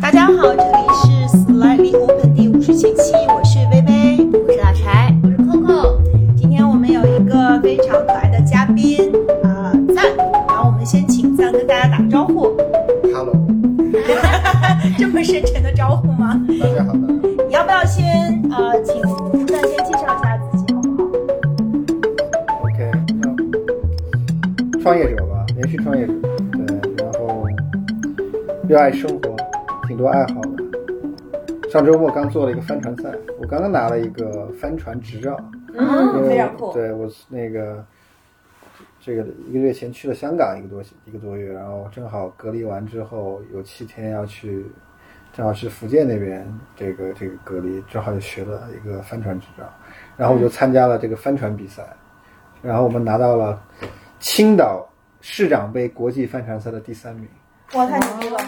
大家好，这里是 Slightly Open 第五十七期，我是薇薇，我是老柴，我是 Coco。今天我们有一个非常可爱的嘉宾啊、赞，然后我们先请赞跟大家打个招呼。Hello，这么深沉的招呼吗？大家好。你要不要先呃，请赞先介绍一下自己好不好？OK，那创业者吧，连续创业者，对，然后热爱生活，挺多爱好的。上周末刚做了一个帆船赛，我刚刚拿了一个帆船执照，因嗯，非常酷。对我那个这个一个月前去了香港一个多一个多月，然后正好隔离完之后有七天要去，正好去福建那边这个这个隔离，正好就学了一个帆船执照，然后我就参加了这个帆船比赛，然后我们拿到了青岛市长杯国际帆船赛的第三名。哇，太牛逼了！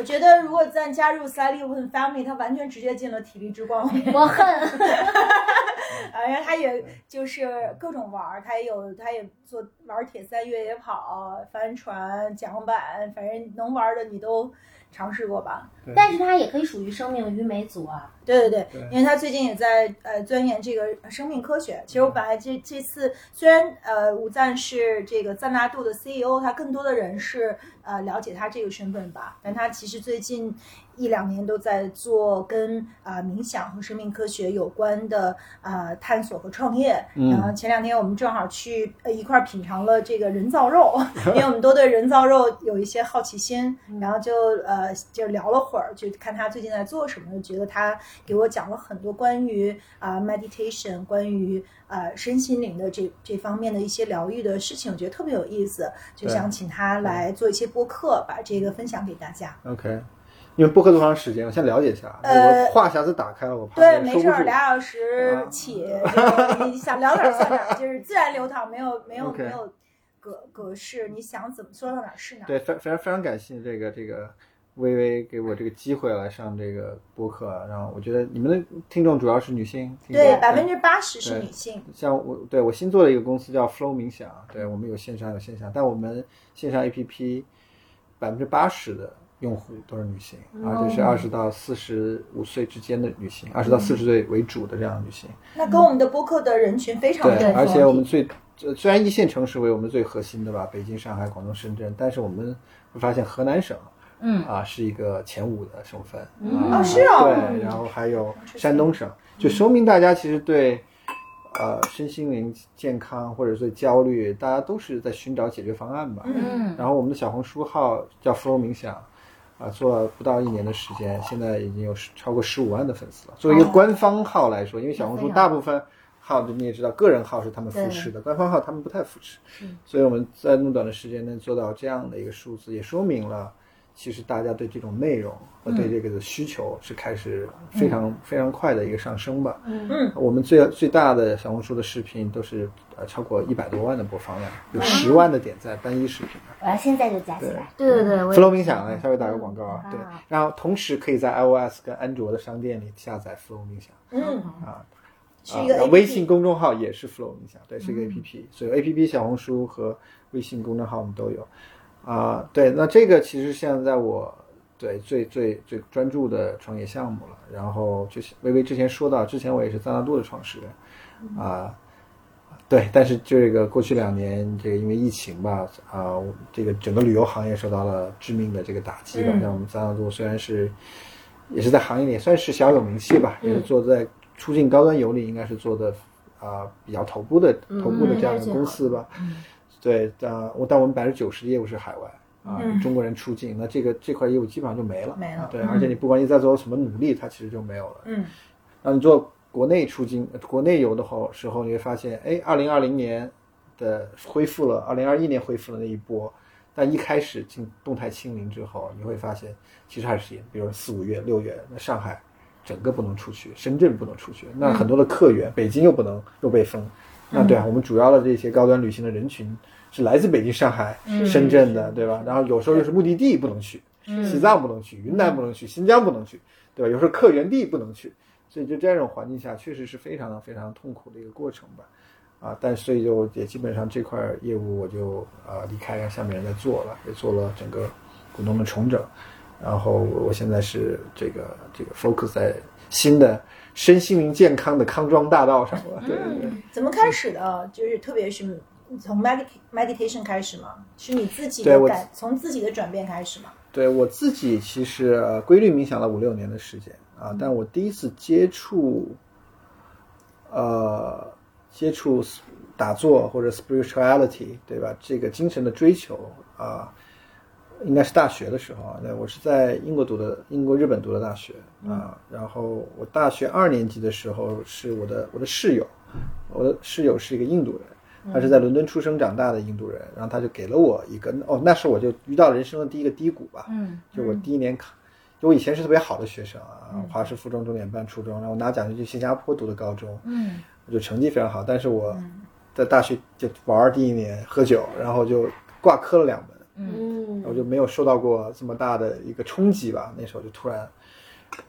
我觉得如果赞加入 Open Family，他完全直接进了体力之光。我恨。然后他也就是各种玩儿，他也有，他也做玩铁三、越野跑、帆船、桨板，反正能玩的你都尝试过吧？但是他也可以属于生命愚昧族啊。对对对，对因为他最近也在呃钻研这个生命科学。其实我本来这这次虽然呃吴赞是这个赞纳度的 CEO，他更多的人是呃了解他这个身份吧，但他其实最近一两年都在做跟啊、呃冥想和生命科学有关的啊、呃探索和创业。嗯。然后前两天我们正好去呃一块儿品尝了这个人造肉，因为我们都对人造肉有一些好奇心，然后就呃就聊了会儿，就看他最近在做什么，觉得他给我讲了很多关于啊、meditation，关于啊身心灵的这这方面的一些疗愈的事情，我觉得特别有意思，就想请他来做一些播客，把这个分享给大家。OK，因为播客多长时间？我先了解一下。呃我话匣子打开了，我怕对，没事。俩小时起，就是你想聊哪儿算哪儿，就是自然流淌，没有没有没有格格式，你想怎么说到哪儿是哪儿。对，非非常非常感谢这个这个微微给我这个机会来上这个播客，然后我觉得你们的听众主要是女性，对，百分之八十是女性。像我对我新做了一个公司叫 Flow 冥想，对我们有线上有线下，但我们线上 APP 百分之八十的用户都是女性，而且是二十到四十五岁之间的女性，二十到四十岁为主的这样的女性。那跟我们的播客的人群非常对，而且我们最呃虽然一线城市为我们最核心的吧，北京、上海、广东、深圳，但是我们会发现河南省。嗯啊，是一个前五的省份哦是哦对，然后还有山东省，就说明大家其实对呃身心灵健康或者是焦虑，大家都是在寻找解决方案吧。嗯然后我们的小红书号叫 Flow 冥想，啊，做了不到一年的时间，现在已经有十超过十五万的粉丝了。作为一个官方号来说，因为小红书大部分号你也知道，个人号是他们扶持的，官方号他们不太扶持，所以我们在那么短的时间内做到这样的一个数字，也说明了。其实大家对这种内容和对这个的需求是开始非常、非常快的一个上升吧。嗯，我们最最大的小红书的视频都是呃超过一百多万的播放量，有十万的点赞，单一视频。我要现在就加起来。对。对对，我 Flow 冥想，来稍微打个广告啊，嗯。对，然后同时可以在 iOS 跟安卓的商店里下载 Flow 冥想嗯，啊，是一个啊微信公众号也是 Flow 冥想，对，是一嗯。个 APP，所以 APP 小红书和微信公众号我们都有啊，对，那这个其实现在我对最最最专注的创业项目了，然后就是微微之前说到，之前我也是赞纳度的创始人啊。对，但是这个过去两年，这个因为疫情吧，啊、这个整个旅游行业受到了致命的这个打击吧。嗯像我们赞纳度虽然是也是在行业里算是小有名气吧，也是做在出境高端游里应该是做的啊、比较头部的头部的这样的公司吧。对，但我但我们百分之九十的业务是海外啊，嗯中国人出境，那这个这块业务基本上就没了。没了对，而且你不管你再做什么努力，它其实就没有了。嗯那你做国内出境、呃国内游的后时候，你会发现，哎，二零二零年的恢复了，二零二一年恢复了那一波，但一开始进动态清零之后，你会发现其实还是，比如四五月、六月，那上海整个不能出去，深圳不能出去，那很多的客源，北京又不能又被封，那对啊，我们主要的这些高端旅行的人群是来自北京、上海、深圳的，对吧？然后有时候又是目的地不能去，西藏不能去，云南不能去，新疆不能去，对吧？有时候客源地不能去，所以就这种环境下，确实是非常非常痛苦的一个过程吧。啊，但所以就也基本上这块业务我就呃离开，让下面人在做了，也做了整个股东的重整。然后我现在是这个这个 focus 在新的身心灵健康的康庄大道上了。对对对。怎么开始的？就是特别是从 medit meditation 开始吗？是你自己感，从自己的转变开始吗？对我自己其实呃规律冥想了五六年的时间啊，但我第一次接触，呃，接触打坐或者 spirituality，对吧？这个精神的追求啊，应该是大学的时候啊。那我是在英国读的，英国日本读的大学啊。然后我大学二年级的时候，是我的我的室友，我的室友是一个印度人，他是在伦敦出生长大的印度人，然后他就给了我一个哦，那时候我就遇到人生的第一个低谷吧，嗯，就我第一年考，就我以前是特别好的学生啊，华师附中、重点班、初中，然后我拿奖学金去新加坡读的高中，嗯，我就成绩非常好，但是我在大学就玩儿第一年喝酒，然后就挂科了两门，嗯我就没有受到过这么大的一个冲击吧。那时候就突然，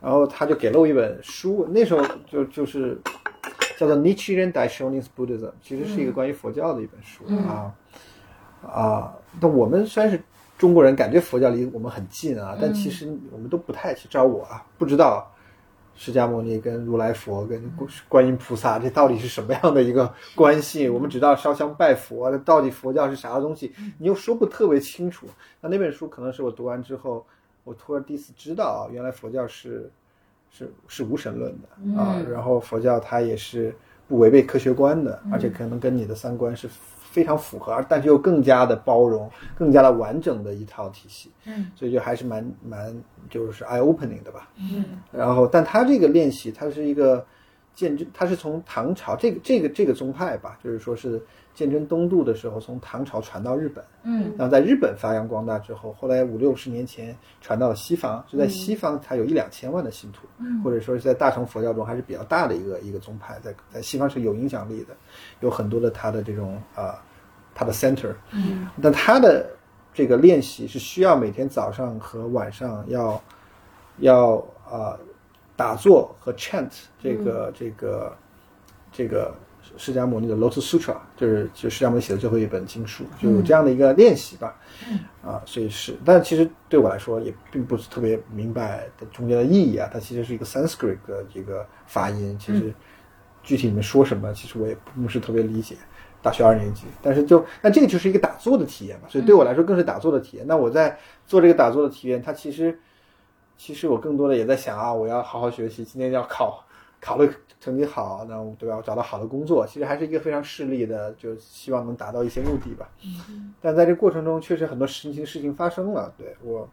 然后他就给了我一本书，那时候就就是叫做《Nichiren Daishonin Buddhism》，其实是一个关于佛教的一本书、啊啊。那我们虽然是中国人，感觉佛教离我们很近啊，但其实我们都不太去找我啊，不知道。释迦牟尼跟如来佛跟观音菩萨，这到底是什么样的一个关系？我们只知道烧香拜佛，那到底佛教是啥东西？你又说不特别清楚。那那本书可能是我读完之后，我突然第一次知道啊，原来佛教是是是无神论的啊，然后佛教它也是不违背科学观的，而且可能跟你的三观是非常符合，而但是又更加的包容、更加的完整的一套体系。嗯，所以就还是蛮蛮就是 eye opening 的吧。嗯，然后但他这个练习，它是一个鉴真，他是从唐朝这个这个这个宗派吧，就是说是鉴真东渡的时候，从唐朝传到日本。嗯，然后在日本发扬光大之后，后来五六十年前传到了西方，就在西方它有一两千万的信徒，或者说是在大乘佛教中还是比较大的一个一个宗派，在在西方是有影响力的，有很多的它的这种啊、它的 center，嗯，但它的这个练习是需要每天早上和晚上要要啊、打坐和 chant 这个、这个这个释迦牟尼的 Lotus Sutra，就是就释迦牟尼写的最后一本经书，就有这样的一个练习吧。啊，所以是，但其实对我来说也并不是特别明白的中间的意义啊。它其实是一个 Sanskrit 的这个发音，其实具体你们说什么，其实我也不是特别理解。大学二年级，但是就那这个就是一个打坐的体验嘛，所以对我来说更是打坐的体验。那我在做这个打坐的体验，它其实其实我更多的也在想啊，我要好好学习，今天要考考的成绩好，那我对吧？我找到好的工作，其实还是一个非常势利的，就希望能达到一些目的吧。但在这过程中，确实很多事情事情发生了。对我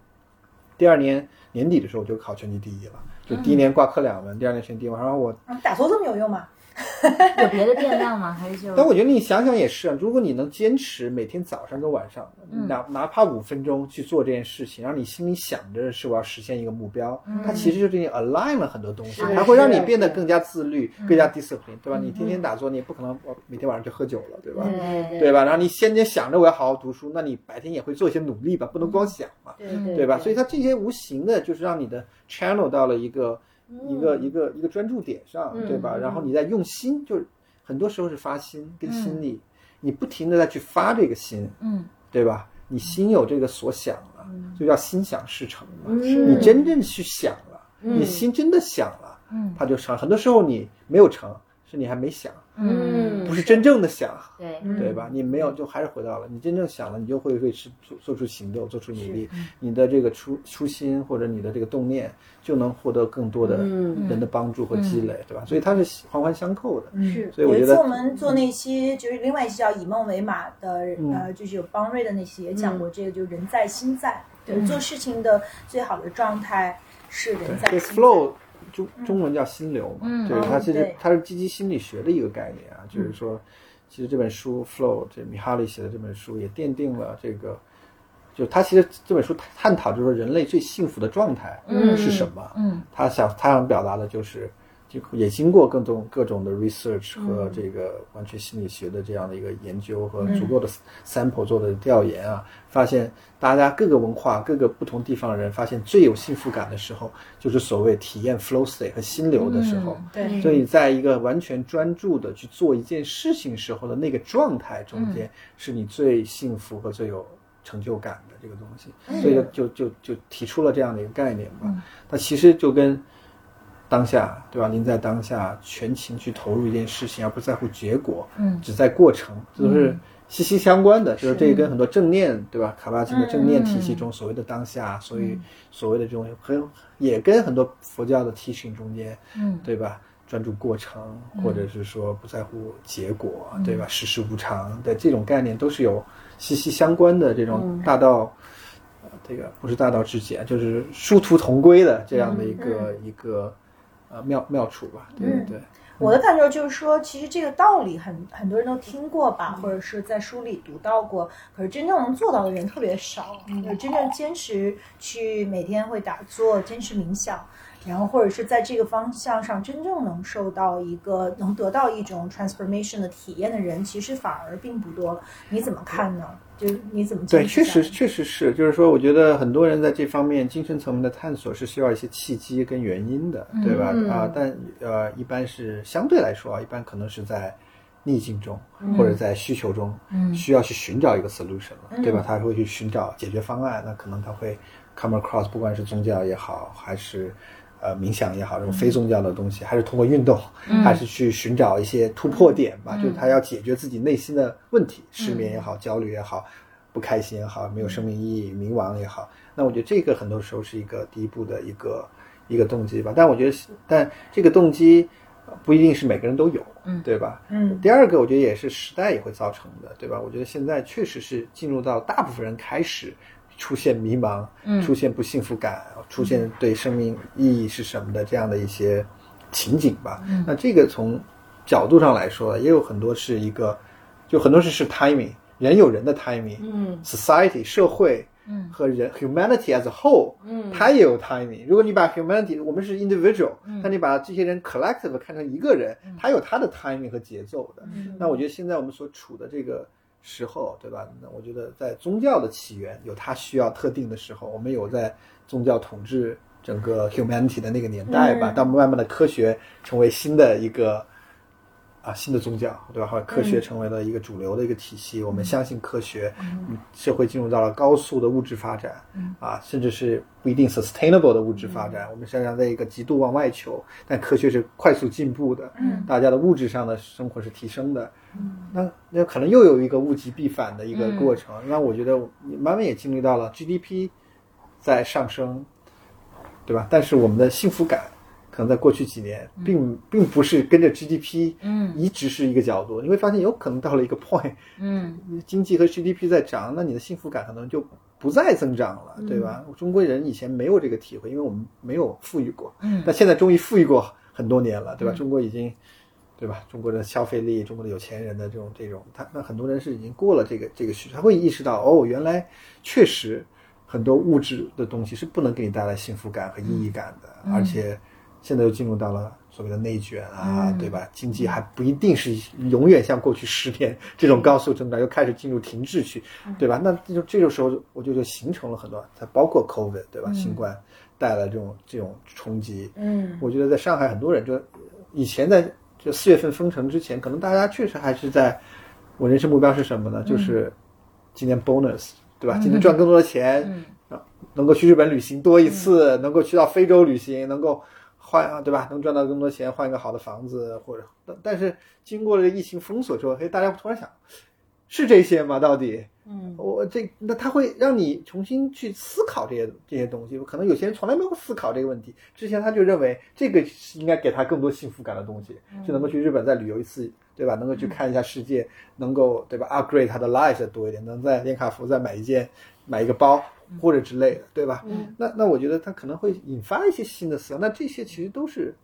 第二年年底的时候，我就考全级第一了，就第一年挂科两门，第二年全第一。然后我啊打错这么有用吗？有别的变量吗？还是就但我觉得你想想也是，啊，如果你能坚持每天早上跟晚上，哪哪怕五分钟去做这件事情，让你心里想着是我要实现一个目标，它其实就给你 align 了很多东西，是它会让你变得更加自律、更加 discipline，对吧？你天天打坐，你也不可能我每天晚上就喝酒了，对吧？对对吧？然后你先天想着我要好好读书，那你白天也会做一些努力吧，不能光想嘛，对对对吧？所以它这些无形的，就是让你的 channel 到了一个、一个一个一个专注点上，对吧？然后你在用心，就是很多时候是发心跟心力，你不停的再去发这个心，嗯对吧？你心有这个所想了，就叫心想事成嘛。嗯你真正去想了，你心真的想了，嗯它就成。很多时候你没有成，是你还没想，嗯，不是真正的想。对，对吧？你没有，就还是回到了你真正想了，你就会为之做做出行动，做出努力，你的这个初初心或者你的这个动念，就能获得更多的人的帮助和积累，对吧？所以它是环环相扣的。是，所以我觉得有一次我们做那期就是另外一期叫以梦为马的，嗯。呃，就是有邦瑞的那期也讲过这个，就人在心在，对，做事情的最好的状态是人在心在。flow 中中文叫心流嘛，嗯就是它其实对它是积极心理学的一个概念啊，就是说，其实这本书 flow 这米哈里写的这本书也奠定了这个。就他其实这本书探讨就是说人类最幸福的状态是什么？嗯他想他想表达的就是，就也经过各种各种的 research 和这个完全心理学的这样的一个研究和足够的 sample 做的调研啊，发现大家各个文化、各个不同地方的人，发现最有幸福感的时候，就是所谓体验 flow state 和心流的时候。对。所以，在一个完全专注的去做一件事情时候的那个状态中间，是你最幸福和最有成就感的这个东西，所以就就就就提出了这样的一个概念吧。那其实就跟当下，对吧？您在当下全情去投入一件事情，而不在乎结果，嗯只在过程，这都是息息相关的。就是这个跟很多正念，对吧？卡巴金的正念体系中所谓的当下，所以所谓的这种很也跟很多佛教的 teaching 中间，嗯对吧？专注过程，或者是说不在乎结果，对吧？世事无常的这种概念都是有息息相关的这种大道，呃这个不是大道至简，就是殊途同归的这样的一个、一个呃妙妙处吧，对对对。我的感受就是说，其实这个道理很很多人都听过吧，或者是在书里读到过，可是真正能做到的人特别少。就真正坚持去每天会打坐、坚持冥想，然后或者是在这个方向上真正能受到一个能得到一种 transformation 的体验的人，其实反而并不多了。你怎么看呢？就是你怎么对，确实确实是，就是说，我觉得很多人在这方面精神层面的探索是需要一些契机跟原因的，对吧？啊，但呃，一般是相对来说啊，一般可能是在逆境中、或者在需求中，需要去寻找一个 solution 了，对吧？他会去寻找解决方案，那可能他会 come across，不管是宗教也好，还是呃冥想也好，这种非宗教的东西，还是通过运动，还是去寻找一些突破点吧，就是他要解决自己内心的问题，失眠也好，焦虑也好，不开心也好，没有生命意义、迷茫也好，那我觉得这个很多时候是一个第一步的一个一个动机吧。但我觉得，但这个动机呃不一定是每个人都有，嗯，对吧？嗯，第二个，我觉得也是时代也会造成的，对吧？我觉得现在确实是进入到大部分人开始出现迷茫，嗯，出现不幸福感，出现对生命意义是什么的这样的一些情景吧。嗯，那这个从角度上来说，也有很多是一个，就很多是是 timing，人有人的 timing，嗯，society 社会。嗯，和人 humanity as a whole，嗯，它也有 timing。如果你把 humanity，我们是 individual，嗯，但你把这些人 collective 看成一个人，他有他的 timing 和节奏的。那我觉得现在我们所处的这个时候，对吧？那我觉得在宗教的起源有它需要特定的时候，我们有在宗教统治整个 humanity 的那个年代吧，到慢慢的科学成为新的一个。啊，新的宗教，对吧？或者科学成为了一个主流的一个体系，我们相信科学，嗯，社会进入到了高速的物质发展，啊，甚至是不一定 sustainable 的物质发展。我们实际上在一个极度往外求，但科学是快速进步的，嗯，大家的物质上的生活是提升的，嗯，那那可能又有一个物极必反的一个过程。那我觉得慢慢也经历到了 GDP 在上升，对吧？但是我们的幸福感。可能在过去几年，并并不是跟着 GDP，嗯，一直是一个角度。你会发现，有可能到了一个 point，嗯，经济和 GDP 在涨，那你的幸福感可能就不再增长了，对吧？中国人以前没有这个体会，因为我们没有富裕过，嗯，但现在终于富裕过很多年了，对吧？中国已经，对吧？中国的消费力，中国的有钱人的这种这种，他那很多人是已经过了这个这个需求，他会意识到，哦，原来确实很多物质的东西是不能给你带来幸福感和意义感的，而且。现在又进入到了所谓的内卷啊，对吧？经济还不一定是永远像过去十年这种高速增长，又开始进入停滞区，对吧？那就这个时候，我就就形成了很多，它包括 COVID，对吧？新冠带来这种这种冲击。嗯，我觉得在上海很多人就以前在就四月份封城之前，可能大家确实还是在我人生目标是什么呢？就是今年 bonus，对吧？今年赚更多的钱，能够去日本旅行多一次，能够去到非洲旅行，能够。换啊，对吧？能赚到更多钱，换一个好的房子，或者但但是经过了疫情封锁之后，嘿，大家突然想，是这些吗？到底？嗯，我这那他会让你重新去思考这些这些东西。可能有些人从来没有思考这个问题，之前他就认为这个是应该给他更多幸福感的东西，就能够去日本再旅游一次，对吧？能够去看一下世界，能够对吧？upgrade 他的 life 多一点，能在连卡佛再买一件买一个包。或者之类的，对吧？嗯，那那我觉得他可能会引发一些新的思想。那这些其实都是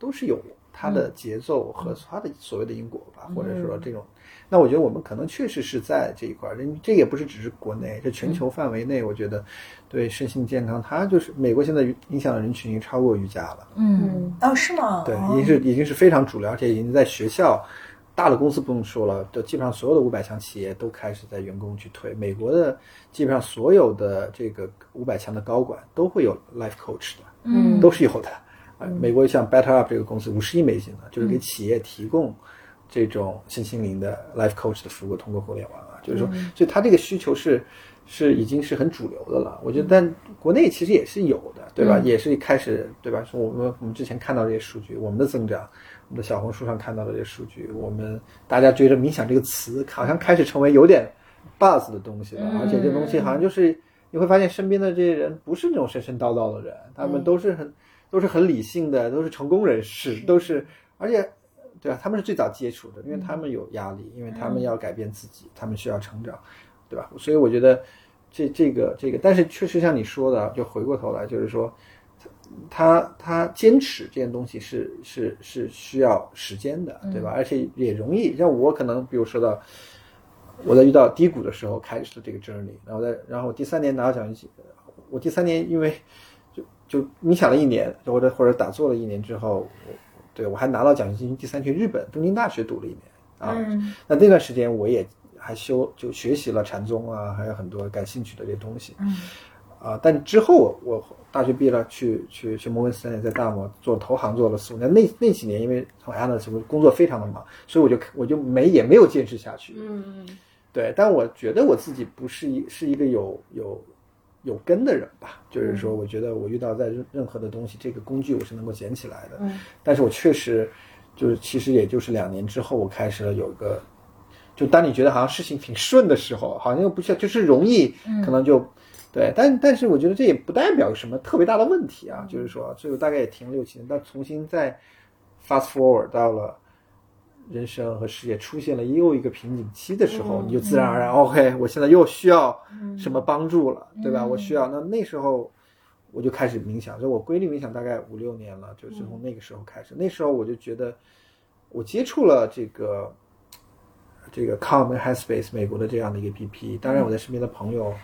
都是有它的节奏和它的所谓的因果吧，或者说这种。那我觉得我们可能确实是在这一块儿，人这也不是只是国内，这全球范围内，我觉得对身心健康，它就是美国现在影响的人群已经超过瑜伽了。嗯，哦，是吗？对，已经是已经是非常主流，而且已经在学校。大的公司不用说了，就基本上所有的五百强企业都开始在员工去推。美国的基本上所有的这个五百强的高管都会有 life coach 的，嗯，都是有的。啊，美国像 Better Up 这个公司五十亿美金呢，就是给企业提供这种身心灵的 life coach 的服务，通过互联网啊，就是说，所以它这个需求是是已经是很主流的了。我觉得，但国内其实也是有的，对吧？也是开始，对吧？说我们我们之前看到这些数据，我们的增长，我们的小红书上看到的这些数据，我们大家觉得冥想这个词好像开始成为有点 buzz 的东西了，而且这东西好像就是你会发现身边的这些人不是那种神神叨叨的人，他们都是很都是很理性的，都是成功人士，都是而且。对啊，他们是最早接触的，因为他们有压力，因为他们要改变自己，他们需要成长，对吧？所以我觉得这这个这个，但是确实像你说的，就回过头来就是说，他他坚持这件东西是是是需要时间的，对吧？而且也容易，像我可能比如说到我在遇到低谷的时候开始了这个 journey，然后在然后我第三年拿到奖学金，我第三年因为就就冥想了一年，或者或者打坐了一年之后。对，我还拿到奖学金，第三去日本东京大学读了一年啊。那那段时间我也还修就学习了禅宗啊，还有很多感兴趣的这些东西。嗯。啊，但之后我大学毕业了，去去去摩根斯坦利在大摩做投行做了四五年。那那几年因为从 a n a 什么工作非常的忙，所以我就我就没也没有坚持下去。嗯嗯。对，但我觉得我自己不是一是一个有有。有根的人吧，就是说，我觉得我遇到在任任何的东西，这个工具我是能够捡起来的。嗯，但是我确实就是，其实也就是两年之后，我开始了有个，就当你觉得好像事情挺顺的时候，好像又不像，就是容易，可能就对。但但是我觉得这也不代表什么特别大的问题啊，就是说，这个大概也停了六七年，但重新再 fast forward 到了。人生和事业出现了又一个瓶颈期的时候，你就自然而然，OK，我现在又需要什么帮助了，对吧？我需要，那那时候我就开始冥想，就我规律冥想大概五六年了，就是从那个时候开始。那时候我就觉得，我接触了这个这个 Calm Headspace 美国的这样的一个 APP。当然，我在身边的朋友，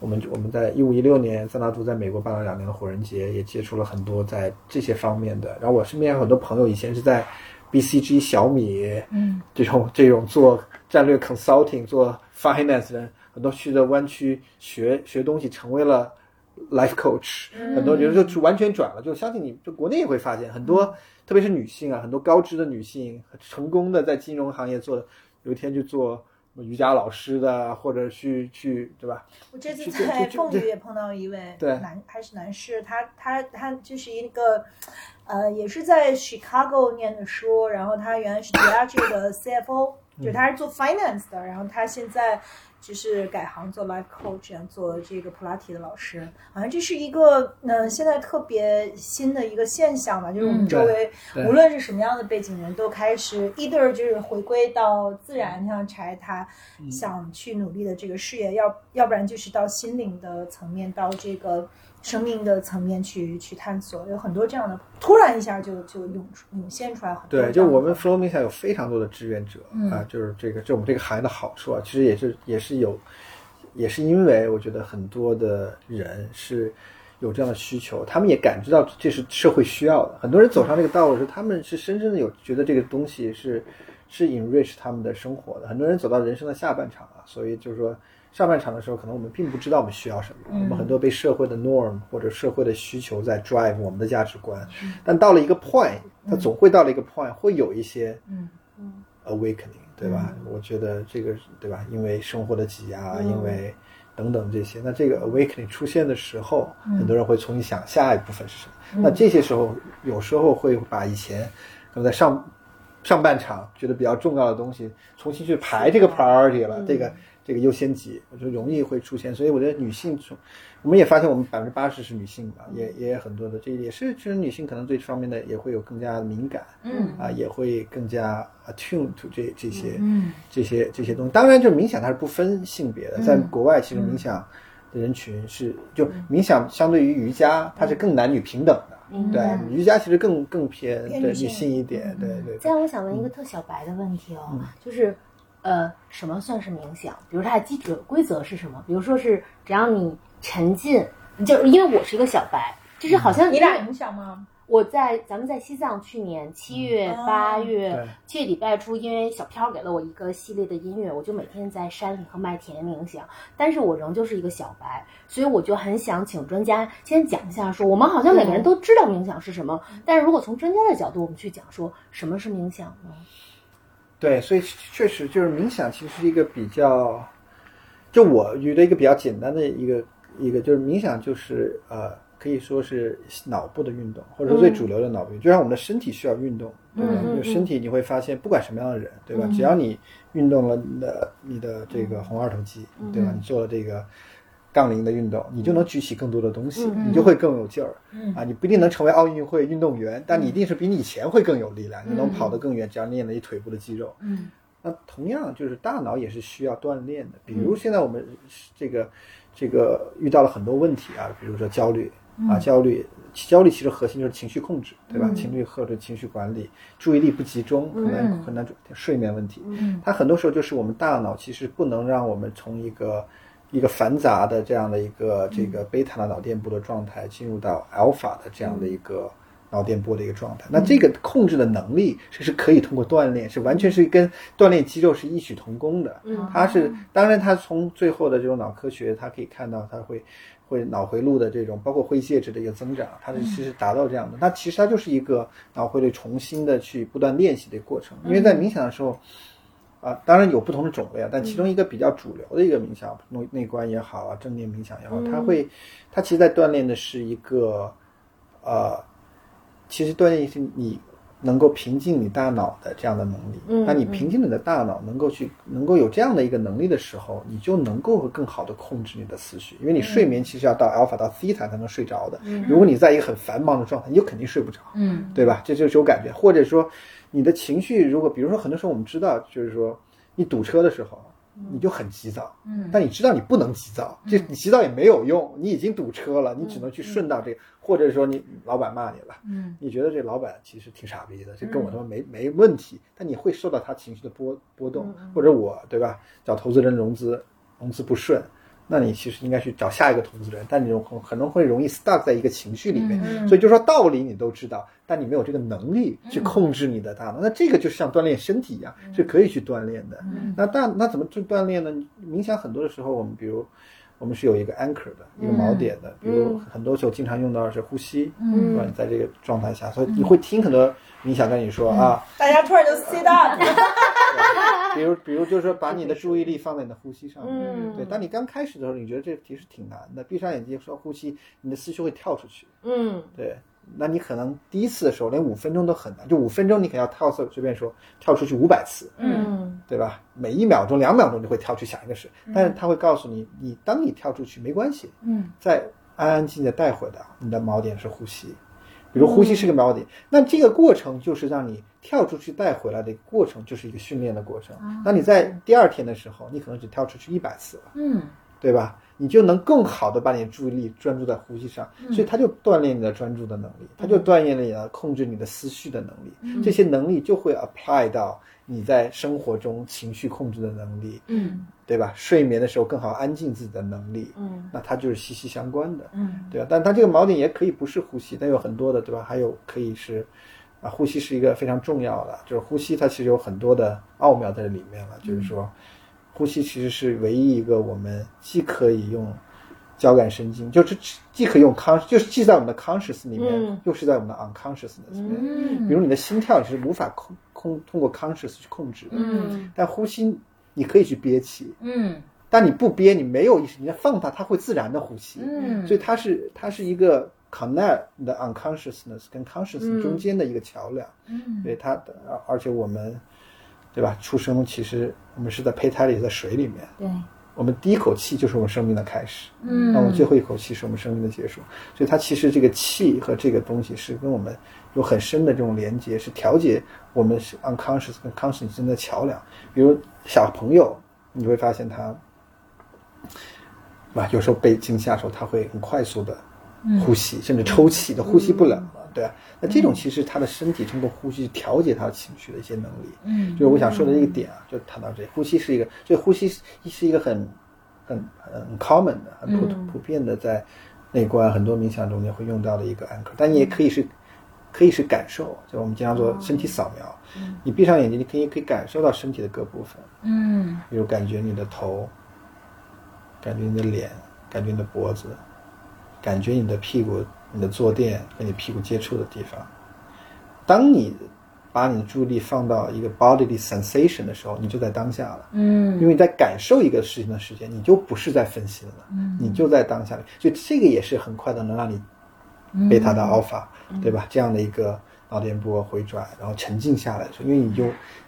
我们我们在一五一六年，桑拿度在美国办了两年的火人节，也接触了很多在这些方面的。然后我身边有很多朋友以前是在。BCG、小米，嗯，这种这种做战略 consulting、做 finance 人，很多去的湾区学学东西，成为了 life coach，很多人就完全转了。就相信你，就国内也会发现很多，特别是女性啊，很多高知的女性，成功的在金融行业做，有一天就做瑜伽老师的，或者去去，对吧？我这次在凤羽也碰到一位男还是男士，他他他就是一个。呃，也是在 Chicago 念的书，然后他原来是 Diageo 的 CFO，就他是做 finance 的，然后他现在就是改行做 life coach，做这个普拉提的老师，好像这是一个嗯现在特别新的一个现象吧，就是我们周围无论是什么样的背景人都开始 either 就是回归到自然，像柴他想去努力的这个事业，要要不然就是到心灵的层面，到这个。生命的层面去去探索，有很多这样的，突然一下就就涌涌现出来很多。对，就我们 Flow 冥想有非常多的志愿者啊，就是这个，就我们这个行业的好处啊，其实也是也是有，也是因为我觉得很多的人是有这样的需求，他们也感知到这是社会需要的。很多人走上这个道路时，他们是深深的有觉得这个东西是是 enrich 他们的生活的。很多人走到人生的下半场啊，所以就是说。上半场的时候，可能我们并不知道我们需要什么，我们很多被社会的 norm 或者社会的需求在 drive 我们的价值观。但到了一个 point，它总会到了一个 point，会有一些 awakening，对吧？我觉得这个对吧？因为生活的挤压，因为等等这些，那这个 awakening 出现的时候，很多人会重新想下一部分是什么。那这些时候，有时候会把以前可能在上上半场觉得比较重要的东西，重新去排这个 priority 了，这个。这个优先级，我觉得容易会出现，所以我觉得女性从，我们也发现我们百分之八十是女性吧，也也很多的，这也是其实女性可能对这方面的也会有更加敏感，嗯啊，也会更加 attuned to 这这些，嗯，这些这些东西。当然，就冥想它是不分性别的，在国外其实冥想的人群是，就冥想相对于瑜伽，它是更男女平等的，对，瑜伽其实更更偏对女性一点，对对。这样，我想问一个特小白的问题哦，就是。呃，什么算是冥想？比如它的基础规则是什么？比如说是只要你沉浸，就因为我是一个小白，就是好像你俩冥想吗？我在咱们在西藏去年七月八月七月底拜初，因为小飘给了我一个系列的音乐，我就每天在山里和麦田冥想。但是我仍旧是一个小白，所以我就很想请专家先讲一下，说我们好像每个人都知道冥想是什么，但是如果从专家的角度，我们去讲说什么是冥想呢？对，所以确实就是冥想，其实是一个比较就我觉得一个比较简单的一个一个就是冥想，就是呃，可以说是脑部的运动，或者说最主流的脑部运动，就像我们的身体需要运动，对吧？就身体你会发现，不管什么样的人，对吧？只要你运动了你的你的这个肱二头肌，对吧？你做了这个。杠铃的运动，你就能举起更多的东西，你就会更有劲儿。啊，你不一定能成为奥运会运动员，但你一定是比你以前会更有力量，你能跑得更远，只要练了你腿部的肌肉。嗯，那同样就是大脑也是需要锻炼的。比如现在我们这个这个遇到了很多问题啊，比如说焦虑啊，焦虑，焦虑其实核心就是情绪控制，对吧？情绪或者情绪管理，注意力不集中，可能很难睡眠问题。嗯，它很多时候就是我们大脑其实不能让我们从一个。一个繁杂的这样的一个这个贝塔的脑电波的状态，进入到 alpha 的这样的一个脑电波的一个状态。那这个控制的能力，是是可以通过锻炼，是完全是跟锻炼肌肉是异曲同工的。嗯，它是当然，它从最后的这种脑科学，它可以看到，它会会脑回路的这种包括灰介质的一个增长，它是其实达到这样的。那其实它就是一个脑回路重新的去不断练习的过程，因为在冥想的时候。啊，当然有不同的种类啊，但其中一个比较主流的一个冥想，内内观也好啊，正念冥想也好，它会，它其实在锻炼的是一个，呃，其实锻炼是你能够平静你大脑的这样的能力。嗯，那你平静你的大脑，能够去能够有这样的一个能力的时候，你就能够更好的控制你的思绪，因为你睡眠其实要到 alpha 到 theta 才能睡着的。嗯，如果你在一个很繁忙的状态，你就肯定睡不着。嗯，对吧？这就是有感觉，或者说。你的情绪，如果比如说，很多时候我们知道，就是说，你堵车的时候，你就很急躁，嗯，但你知道你不能急躁，就你急躁也没有用，你已经堵车了，你只能去顺道这个，或者说你老板骂你了，嗯，你觉得这老板其实挺傻逼的，这跟我他妈没没问题，但你会受到他情绪的波波动，或者我对吧？找投资人融资，融资不顺。那你其实应该去找下一个投资人，但你很可能会容易 stuck 在一个情绪里面，所以就说道理你都知道，但你没有这个能力去控制你的大脑。那这个就像锻炼身体一样，是可以去锻炼的。那大那怎么去锻炼呢？冥想很多的时候，我们比如我们是有一个 anchor 的一个锚点的，比如很多时候经常用到的是呼吸，嗯，你在这个状态下，所以你会听很多冥想跟你说啊，大家突然就 sit up。比如，比如就是说，把你的注意力放在你的呼吸上面。嗯，对。当你刚开始的时候，你觉得这个题是挺难的，闭上眼睛说呼吸，你的思绪会跳出去。嗯，对。那你可能第一次的时候连五分钟都很难，就五分钟你可能要跳随随便说跳出去五百次。嗯，对吧？每一秒钟、两秒钟就会跳出想一个事，但是他会告诉你，你当你跳出去没关系。嗯，再安安静静的带回来你的锚点是呼吸。比如呼吸是个锚点，那这个过程就是让你跳出去带回来的过程，就是一个训练的过程。那你在第二天的时候，你可能只跳出去一百次了，嗯，对吧？你就能更好的把你的注意力专注在呼吸上，所以它就锻炼你的专注的能力，它就锻炼了你的控制你的思绪的能力，这些能力就会 apply 到你在生活中情绪控制的能力，嗯。对吧？睡眠的时候更好安静自己的能力，嗯，那它就是息息相关的，嗯，对吧？但它这个锚点也可以不是呼吸，但有很多的，对吧？还有可以是，啊，呼吸是一个非常重要的，就是呼吸它其实有很多的奥妙在里面了。就是说，呼吸其实是唯一一个我们既可以用交感神经，就是既可以用 con，就是既在我们的 conscious 里面，又是在我们的 unconsciousness 里面。嗯，比如你的心跳你是无法控控通过 conscious 去控制的，嗯，但呼吸。你可以去憋气，嗯，但你不憋，你没有意识，你要放它，它会自然的呼吸，嗯，所以它是它是一个 connect 的 unconsciousness 跟 consciousness 中间的一个桥梁，嗯，对它，而且我们，对吧？出生其实我们是在胚胎里，在水里面，对，我们第一口气就是我们生命的开始，嗯，那我们最后一口气是我们生命的结束，所以它其实这个气和这个东西是跟我们有很深的这种连接，是调节我们是 unconscious 跟 conscious 之间的桥梁，比如。小朋友，你会发现他，啊？有时候被惊吓的时候，他会很快速的呼吸，甚至抽泣，都呼吸不了了，对啊。那这种其实他的身体通过呼吸调节他的情绪的一些能力。嗯，就是我想说的这个点啊，就谈到这，呼吸是一个，所以呼吸是一个很很很 common 的、很普普遍的，在内观很多冥想中间会用到的一个 anchor，但也可以是。可以是感受，就我们经常做身体扫描。你闭上眼睛，你可以可以感受到身体的各部分。嗯，比如感觉你的头，感觉你的脸，感觉你的脖子，感觉你的屁股，你的坐垫跟你屁股接触的地方。当你把你的注意力放到一个 bodily sensation 的时候，你就在当下了。嗯因为你在感受一个事情的时间，你就不是在分析了，嗯你就在当下里。所以这个也是很快的能让你贝塔的 alpha，、对嗯吧？这样的一个脑电波回转，然后沉静下来的时候，因为你就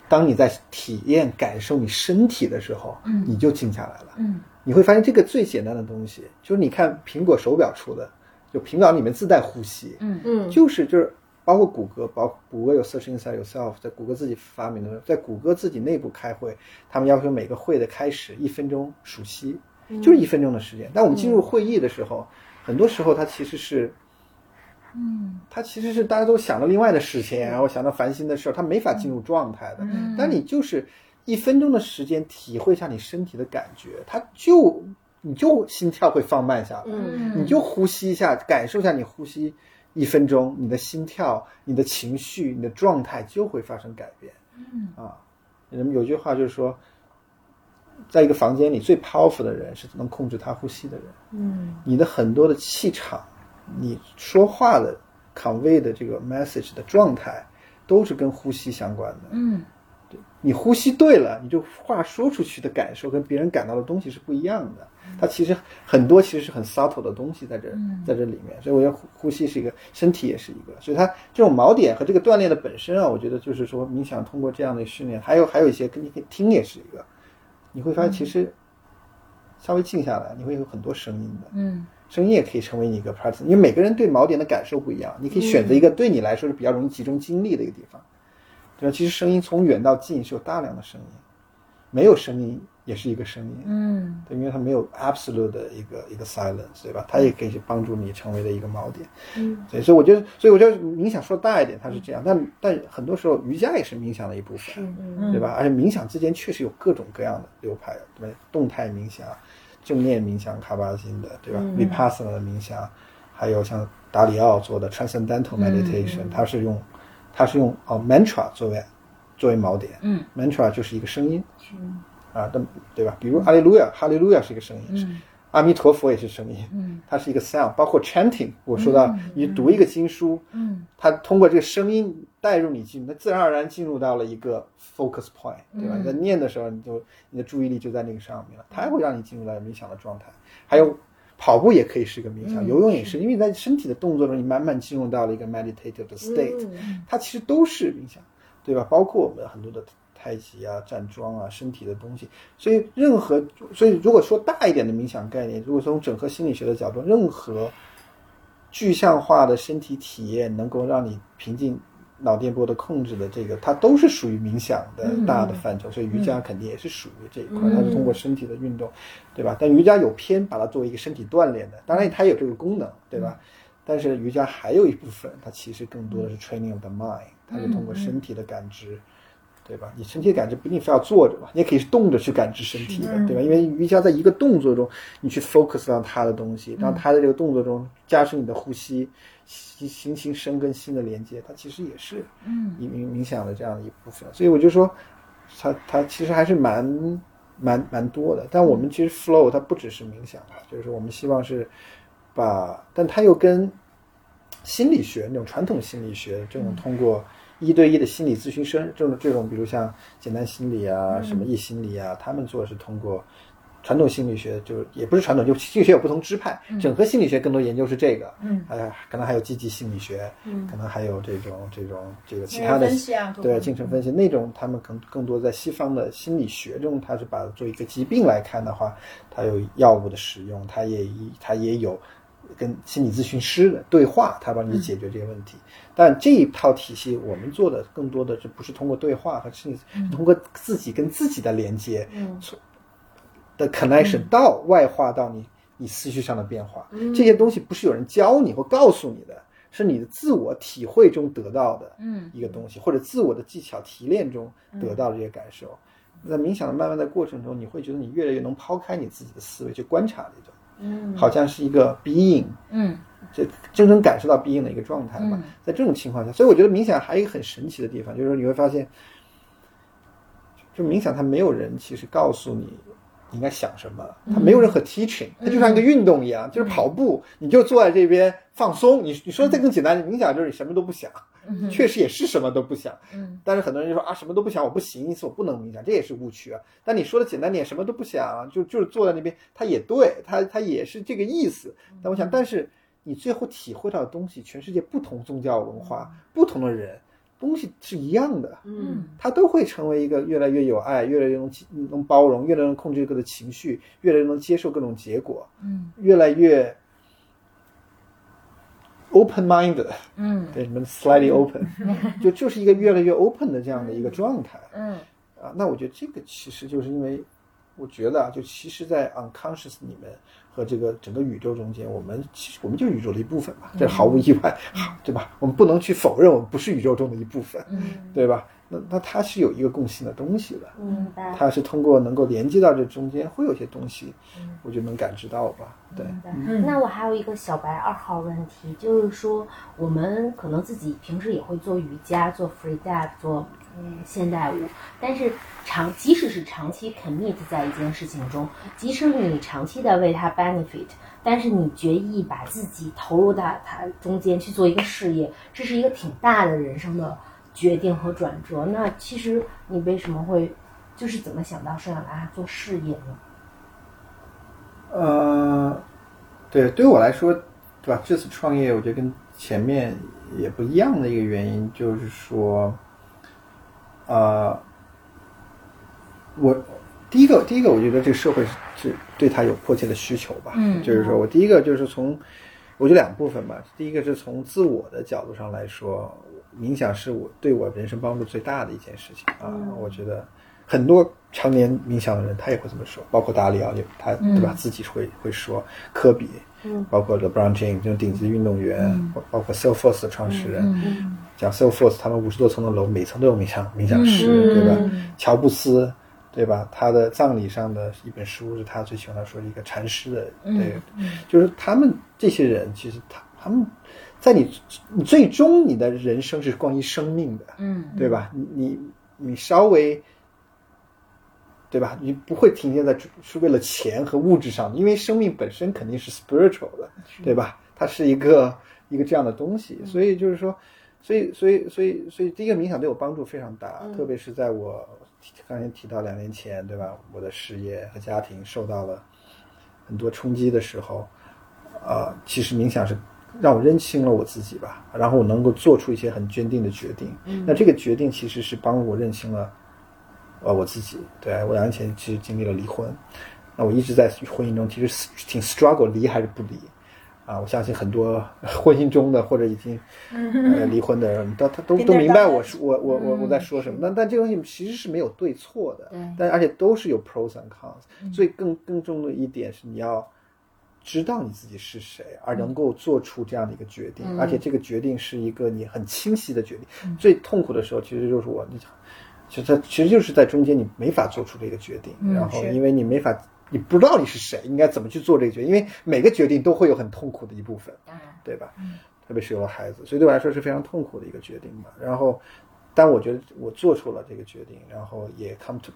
当你在体验感受你身体的时候，嗯你就静下来了。嗯你会发现这个最简单的东西，就是你看苹果手表出的，就苹果里面自带呼吸，嗯嗯，就是就是包括谷歌，包括谷歌有 Search Inside Yourself，在谷歌自己发明的，在谷歌自己内部开会，他们要求每个会的开始一分钟数息，就是一分钟的时间。但我们进入会议的时候，很多时候它其实是。嗯它其实是大家都想到另外的事情，然后想到烦心的事儿，他没法进入状态的。嗯但你就是一分钟的时间，体会一下你身体的感觉，他就你就心跳会放慢下来，嗯你就呼吸一下，感受一下你呼吸一分钟，你的心跳、你的情绪、你的状态就会发生改变。嗯啊，人们有句话就是说，在一个房间里最 powerful 的人是能控制他呼吸的人。嗯你的很多的气场，你说话的 convey 的这个 message 的状态，都是跟呼吸相关的。嗯你呼吸对了，你就话说出去的感受跟别人感到的东西是不一样的。它其实很多其实是很 subtle 的东西在这嗯。在这里面，所以我觉得呼呼吸是一个，身体也是一个，所以它这种锚点和这个锻炼的本身啊，我觉得就是说冥想通过这样的训练，还有还有一些跟你可以听也是一个，你会发现其实稍微静下来，你会有很多声音的。嗯。声音也可以成为你一个 partner，因为每个人对锚点的感受不一样，你可以选择一个对你来说是比较容易集中精力的一个地方，对吧？其实声音从远到近是有大量的声音，没有声音也是一个声音，嗯。对，因为它没有 absolute 的一个一个 silence，对吧？它也可以去帮助你成为的一个锚点，嗯，对，所以我觉得，所以我觉得冥想说大一点，它是这样，但但很多时候瑜伽也是冥想的一部分，嗯。对吧？而且冥想之间确实有各种各样的流派，对吧？动态冥想、正念冥想、卡巴金的，对吧、嗯。V i p a s s a n a 的冥想，还有像达里奥做的 Transcendental 嗯 Meditation，、它是用它是用哦 mantra 作为作为锚点。嗯，mantra 就是一个声音啊，对对吧？比如阿利路亚，哈利路亚是一个声音，嗯阿弥陀佛也是声音，嗯它是一个 sound，包括 chanting，我说到你读一个经书，嗯它通过这个声音带入你进入，它自然而然进入到了一个 focus point，对吧？嗯你在念的时候，你就你的注意力就在那个上面了，它会让你进入到冥想的状态。还有跑步也可以是一个冥想，嗯游泳也是，因为在身体的动作中，你慢慢进入到了一个 meditative 的 state，、嗯它其实都是冥想，对吧？包括我们很多的太极啊、站桩啊、身体的东西，所以任何，所以如果说大一点的冥想概念，如果从整合心理学的角度，任何具象化的身体体验能够让你平静脑电波的控制的这个，它都是属于冥想的大的范畴，所以瑜伽肯定也是属于这一块，它是通过身体的运动，对吧？但瑜伽有偏把它作为一个身体锻炼的，当然它有这个功能，对吧？但是瑜伽还有一部分，它其实更多的是 training of the mind，它是通过身体的感知，对吧？你身体的感知不一定非要坐着嘛，你也可以是动着去感知身体的，对吧？因为瑜伽在一个动作中，你去 focus 到它的东西，让它的这个动作中加深你的呼吸，心心心身跟心的连接，它其实也是嗯冥冥冥想的这样的一部分。所以我就说，它它其实还是蛮蛮蛮多的。但我们其实 flow 它不只是冥想啊，就是说我们希望是把，但它又跟心理学那种传统心理学这种通过一对一的心理咨询师这种这种，比如像简单心理啊、什么易心理啊，他们做的是通过。传统心理学就是也不是传统，就心理学有不同支派。整合心理学更多研究是这个，嗯，哎，可能还有积极心理学，嗯可能还有这种这种这个其他的对精神分析那种，他们更更多在西方的心理学中，它是把它作为一个疾病来看的话，它有药物的使用，它也一它也有跟心理咨询师的对话，他帮你解决这些问题。但这一套体系，我们做的更多的是不是通过对话和心理，是通过自己跟自己的连接，嗯。的 connection 到外化到你你思绪上的变化，这些东西不是有人教你或告诉你的，是你的自我体会中得到的嗯。一个东西，或者自我的技巧提炼中得到的这些感受。在冥想的慢慢的过程中，你会觉得你越来越能抛开你自己的思维去观察这种，嗯。好像是一个 being，嗯。这真正感受到 being 的一个状态嘛。嗯。在这种情况下，所以我觉得冥想还有一个很神奇的地方，就是你会发现，就冥想它没有人其实告诉你你应该想什么，它没有任何 teaching，它就像一个运动一样，就是跑步，你就坐在这边放松。你你说的再更简单，冥想就是你什么都不想，确实也是什么都不想。嗯，但是很多人就说啊，什么都不想，我不行，因此我不能冥想，这也是误区啊。但你说的简单点，什么都不想，就就是坐在那边，他也对，他他也是这个意思。但我想，但是你最后体会到的东西，全世界不同宗教文化、不同的人，东西是一样的。嗯他都会成为一个越来越有爱、越来越能能包容、越来越能控制各个的情绪、越来越能接受各种结果、嗯越来越 open minded，嗯对，你们 slightly open，就就是一个越来越 open 的这样的一个状态嗯啊。那我觉得这个其实就是因为，我觉得啊，就其实，在 unconscious 里面和这个整个宇宙中间，我们其实我们就是宇宙的一部分嘛，这毫无意外，对吧？我们不能去否认我们不是宇宙中的一部分，嗯，对吧？那那它是有一个共性的东西的，明白。它是通过能够连接到这中间，会有些东西，我就能感知到吧。对，嗯那我还有一个小白二号问题，就是说我们可能自己平时也会做瑜伽、做 free dive、做嗯现代舞，但是长即使是长期 commit 在一件事情中，即使你长期的为它 benefit，但是你决意把自己投入到它中间去做一个事业，这是一个挺大的人生的决定和转折。那其实你为什么会就是怎么想到说要拿它做事业呢？呃，对，对我来说，对吧？这次创业，我觉得跟前面也不一样的一个原因，就是说，呃，我第一个，第一个，我觉得这个社会是对他有迫切的需求吧。嗯就是说我第一个就是从，我觉得两部分吧。第一个是从自我的角度上来说，冥想是我对我人生帮助最大的一件事情啊。我觉得很多常年冥想的人，他也会这么说，包括达里奥，也他对吧？自己会会说，科比，嗯包括 LeBron James 这种顶级运动员，包包括 Salesforce 的创始人，嗯讲 Salesforce 他们五十多层的楼，每层都有冥想冥想师，嗯对吧？嗯乔布斯，对吧？他的葬礼上的一本书是他最喜欢的说一个禅师的，对，就是他们这些人，其实他他们在你你最终你的人生是关于生命的，嗯对吧？你你你稍微。对吧？你不会停留在是为了钱和物质上的，因为生命本身肯定是 spiritual 的，对吧？它是一个一个这样的东西，所以就是说，所以所以所以所以第一个冥想对我帮助非常大，特别是在我刚才提到两年前，对吧？我的事业和家庭受到了很多冲击的时候，呃，其实冥想是让我认清了我自己吧，然后我能够做出一些很坚定的决定。那这个决定其实是帮我认清了。呃，我自己对我两年前其实经历了离婚，那我一直在婚姻中其实挺 struggle 离还是不离啊？我相信很多 婚姻中的或者已经呃 离婚的人，他他都都明白我是我我我我在说什么。但但这东西其实是没有对错的，但而且都是有 pros and cons。所以更更重要的一点是你要知道你自己是谁，而能够做出这样的一个决定，而且这个决定是一个你很清晰的决定。最痛苦的时候其实就是我你。其实，其实就是在中间，你没法做出这个决定，然后因为你没法，你不知道你是谁，应该怎么去做这个决定，因为每个决定都会有很痛苦的一部分，对吧？特别是有了孩子，所以对我来说是非常痛苦的一个决定嘛。然后，但我觉得我做出了这个决定，然后也 come to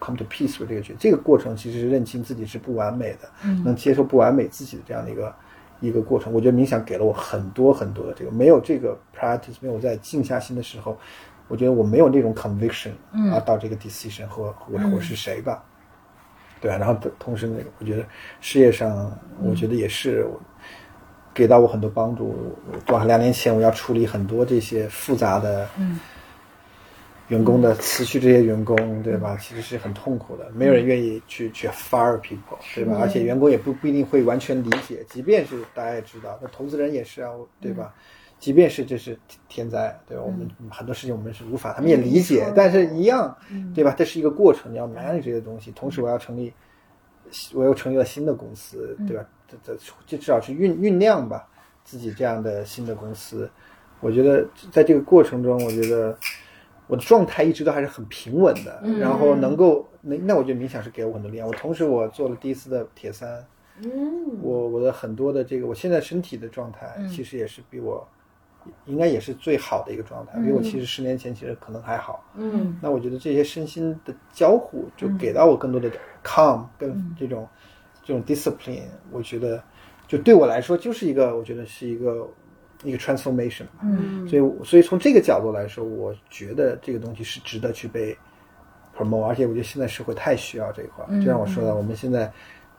come to peace with 这个决定。这个过程其实是认清自己是不完美的，能接受不完美自己的这样的一个一个过程。我觉得冥想给了我很多很多的这个，没有这个 practice，没有在静下心的时候。我觉得我没有那种 conviction 啊，到这个 decision 和我我是谁吧，对吧？然后同时那个，我觉得事业上，我觉得也是给到我很多帮助。哇，两年前我要处理很多这些复杂的员工的辞去这些员工，对吧？其实是很痛苦的，没有人愿意去去 fire people，对吧？而且员工也不不一定会完全理解，即便是大家也知道，那投资人也是啊，对吧？即便是这是天灾，对吧？我们很多事情我们是无法，他们也理解，但是一样，对吧？这是一个过程，你要 manage 这些东西。同时，我要成立，我又成立了新的公司，对吧？这这这至少是酝酝酿吧，自己这样的新的公司。我觉得在这个过程中，我觉得我的状态一直都还是很平稳的，然后能够那那我觉得冥想是给我很多力量。我同时我做了第一次的铁三，嗯，我我的很多的这个我现在身体的状态其实也是比我。应该也是最好的一个状态，比我其实十年前其实可能还好。嗯，那我觉得这些身心的交互就给到我更多的 calm 跟这种这种 discipline，我觉得就对我来说就是一个，我觉得是一个一个 transformation。嗯。所以所以从这个角度来说，我觉得这个东西是值得去被 promote，而且我觉得现在社会太需要这一块儿。就像我说的，我们现在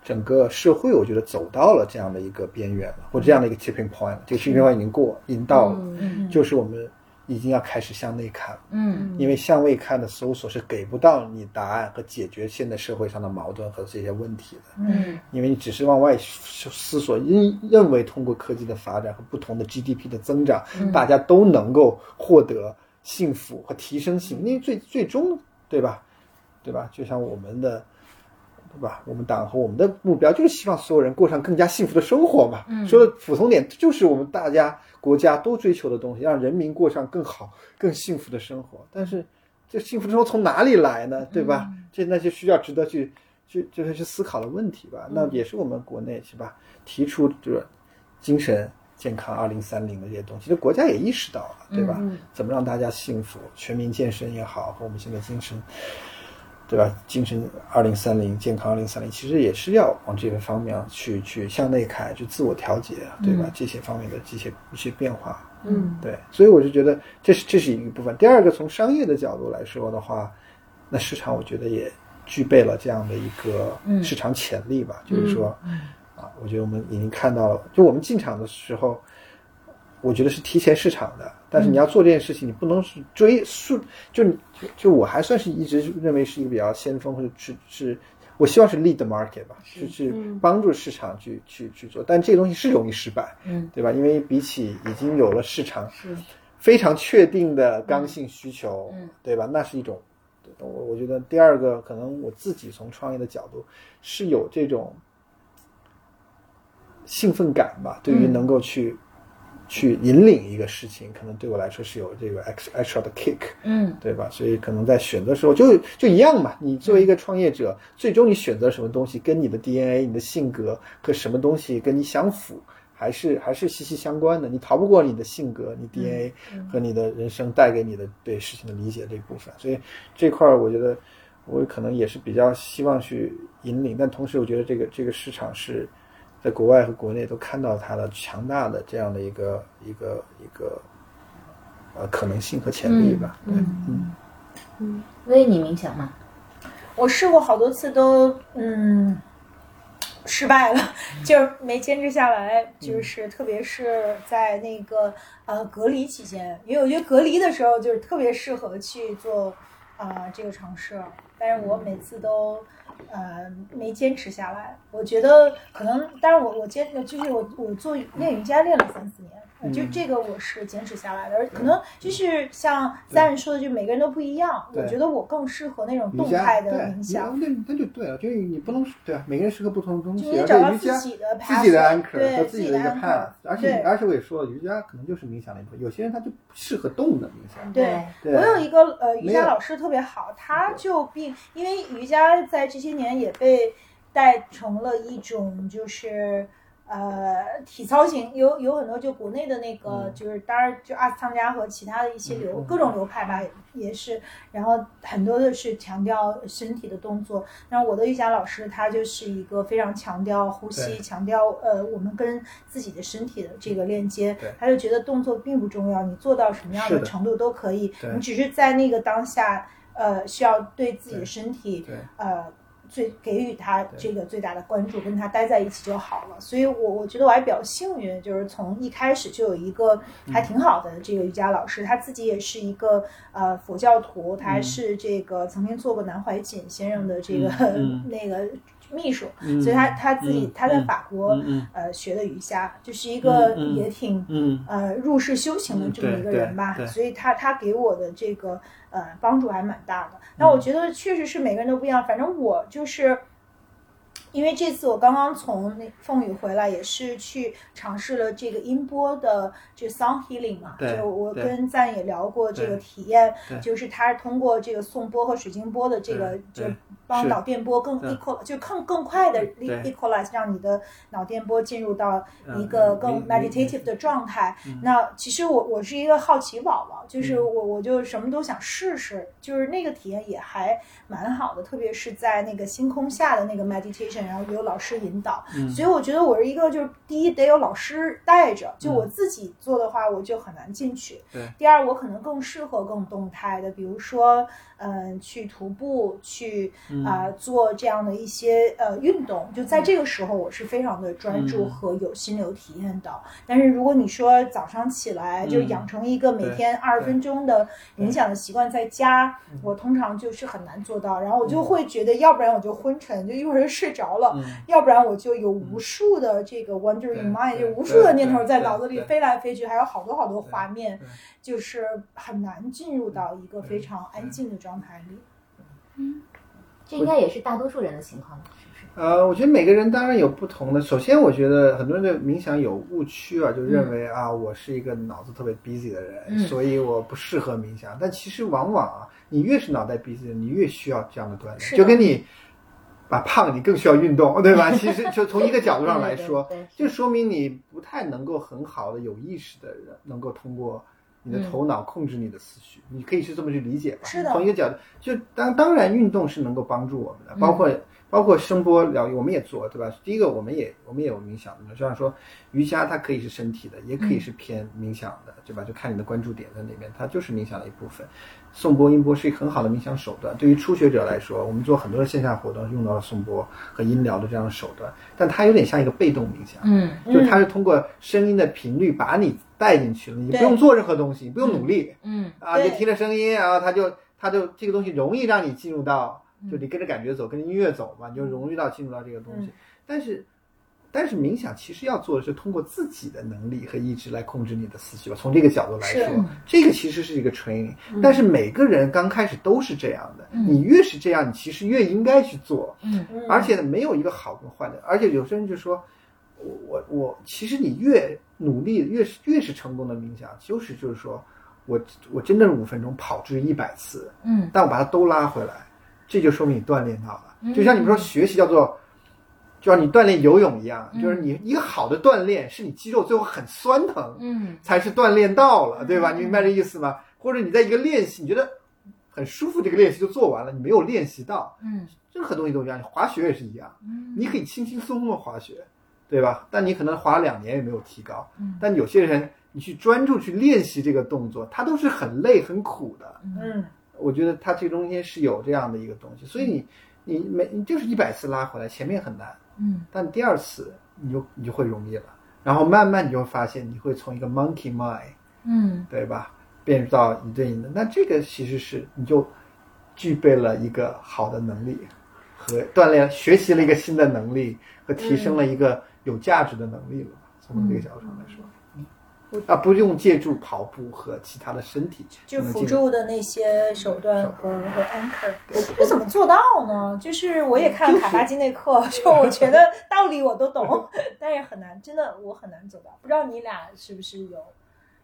整个社会，我觉得走到了这样的一个边缘了，或者这样的一个 tipping point，这个 tipping point 已经过，已经到了，嗯。就是我们已经要开始向内看了。嗯因为向外看的搜索是给不到你答案和解决现在社会上的矛盾和这些问题的。嗯因为你只是往外思索，认认为通过科技的发展和不同的 GDP 的增长，大家都能够获得幸福和提升幸福。因为最最终，对吧？对吧？就像我们的，对吧？我们党和我们的目标就是希望所有人过上更加幸福的生活嘛。说的普通点，就是我们大家国家都追求的东西，让人民过上更好、更幸福的生活。但是，这幸福生活从哪里来呢？对吧？这那就需要值得去去就是去思考的问题吧。那也是我们国内是吧提出这个精神健康二零三零的这些东西，这国家也意识到了，对吧？怎么让大家幸福，全民健身也好，和我们现在精神。对吧？精神二零三零，健康二零三零，其实也是要往这个方面去去向内看，去自我调节，对吧？这些方面的这些一些变化，嗯，对，所以我就觉得这是这是一个部分。第二个，从商业的角度来说的话，那市场我觉得也具备了这样的一个市场潜力吧，就是说，啊，我觉得我们已经看到了，就我们进场的时候。我觉得是提前市场的，但是你要做这件事情，你不能是追速，就就就我还算是一直认为是一个比较先锋，或者是是，我希望是 lead the market 吧，是是帮助市场去去去做，但这个东西是容易失败，嗯，对吧？因为比起已经有了市场非常确定的刚性需求，嗯，对吧？那是一种，我我觉得第二个可能我自己从创业的角度是有这种兴奋感吧，对于能够去。去引领一个事情，可能对我来说是有这个 extra 的 kick，嗯，对吧？所以可能在选择时候就就一样嘛。你作为一个创业者，最终你选择什么东西，跟你的 DNA、你的性格和什么东西跟你相符，还是还是息息相关的。你逃不过你的性格、你 DNA 和你的人生带给你的对事情的理解这部分。所以这块儿，我觉得我可能也是比较希望去引领，但同时我觉得这个这个市场是。在国外和国内都看到它的强大的这样的一个一个一个呃可能性和潜力吧。嗯嗯嗯，薇，你冥想吗？我试过好多次都嗯失败了，就是没坚持下来。就是特别是在那个呃隔离期间，因为我觉得隔离的时候就是特别适合去做啊这个尝试，但是我每次都。呃，没坚持下来。我觉得可能，当然我我坚就是我我做练瑜伽练了三四年，就这个我是坚持下来的。而可能就是像家人说的，就每个人都不一样。我觉得我更适合那种动态的冥想。那那就对了，就是你不能对啊，每个人适合不同的东西。你找到自己的自己的 anchor 和自己的一个 path。而且而且我也说了，瑜伽可能就是冥想的一部分。有些人他就适合动的冥想。对，我有一个呃瑜伽老师特别好，他就并因为瑜伽在这些。年也被带成了一种，就是呃体操型，有有很多就国内的那个，就是当然就阿斯汤加和其他的一些流各种流派吧，也是，然后很多的是强调身体的动作。那我的瑜伽老师他就是一个非常强调呼吸，强调呃我们跟自己的身体的这个链接，他就觉得动作并不重要，你做到什么样的程度都可以，你只是在那个当下呃需要对自己的身体呃。最给予他这个最大的关注，跟他待在一起就好了。所以，我我觉得我还比较幸运，就是从一开始就有一个还挺好的这个瑜伽老师，他自己也是一个呃佛教徒，他还是这个曾经做过南怀瑾先生的这个 那个秘书，所以他他自己他在法国呃学的瑜伽，就是一个也挺呃入世修行的这么一个人吧。所以他他给我的这个。呃，帮助还蛮大的。那我觉得确实是每个人都不一样。反正我就是，因为这次我刚刚从那凤羽回来，也是去尝试了这个音波的这 sound healing 嘛。就我跟赞也聊过这个体验，就是它是通过这个颂波和水晶波的这个就帮脑电波更 equal，就更更快的对 equalize，让你的脑电波进入到一个更 meditative 的状态。那其实我我是一个好奇宝宝，就是我我就什么都想试试，就是那个体验也还蛮好的，特别是在那个星空下的那个 meditation，然后有老师引导，所以我觉得我是一个就是第一得有老师带着，就我自己做的话我就很难进去。对。第二，我可能更适合更动态的，比如说嗯去徒步，去啊做这样的一些呃运动，就在这个时候我是非常的专注和有心流体验的。但是如果你说早上起来就养成一个每天二十分钟的冥想的习惯，在家我通常就是很难做到，然后我就会觉得，要不然我就昏沉，就一会儿就睡着了；要不然我就有无数的这个 wondering mind，就无数的念头在脑子里飞来飞去，还有好多好多画面，就是很难进入到一个非常安静的状态里。嗯，这应该也是大多数人的情况？呃，我觉得每个人当然有不同的。首先，我觉得很多人对冥想有误区啊，就认为啊，我是一个脑子特别 busy 的人，所以我不适合冥想。但其实往往啊，你越是脑袋 busy，你越需要这样的锻炼。就跟你把胖，你更需要运动，对吧？其实就从一个角度上来说，就说明你不太能够很好的有意识的人，能够通过。你的头脑控制你的思绪，你可以去这么去理解吧。是的。从一个角度，就当当然运动是能够帮助我们的，包括包括声波疗愈，我们也做，对吧？第一个，我们也我们也有冥想的，就像说瑜伽，它可以是身体的，也可以是偏冥想的，对吧？就看你的关注点在哪边，它就是冥想的一部分。颂钵、音波是一个很好的冥想手段。对于初学者来说，我们做很多的线下活动用到了颂钵和音疗的这样的手段，但它有点像一个被动冥想，嗯，就它是通过声音的频率把你。带进去了，你不用做任何东西，你不用努力，嗯啊，就听着声音，然后它就它就这个东西容易让你进入到，就你跟着感觉走，跟着音乐走嘛，你就容易到进入到这个东西。但是，但是冥想其实要做的是通过自己的能力和意志来控制你的思绪吧。从这个角度来说，这个其实是一个 training。但是每个人刚开始都是这样的，你越是这样，你其实越应该去做。嗯，而且呢，没有一个好跟坏的，而且有些人就说，我我我，其实你越。努力越是越是成功的冥想，就是就是说，我我真正五分钟跑至一百次，嗯，但我把它都拉回来，这就说明你锻炼到了。就像你们说学习叫做，就像你锻炼游泳一样，就是你一个好的锻炼是你肌肉最后很酸疼，嗯，才是锻炼到了，对吧？你明白这意思吗？或者你在一个练习，你觉得很舒服，这个练习就做完了，你没有练习到，嗯，任何东西都一样，滑雪也是一样，嗯，你可以轻轻松松的滑雪。对吧？但你可能滑了两年也没有提高。嗯。但有些人，你去专注去练习这个动作，他都是很累很苦的。嗯。我觉得它这中间是有这样的一个东西，所以你，你每你就是一百次拉回来，前面很难。嗯。但第二次你就你就会容易了，然后慢慢你就会发现，你会从一个 monkey mind，嗯，对吧，变到你对应的。那这个其实是你就具备了一个好的能力和锻炼，学习了一个新的能力和提升了一个。有价值的能力了，从这个角度上来说，嗯，啊，不用借助跑步和其他的身体，就辅助的那些手段和和 anchor，这怎么做到呢？就是我也看卡巴金那课，就我觉得道理我都懂，但是很难，真的我很难做到。不知道你俩是不是有？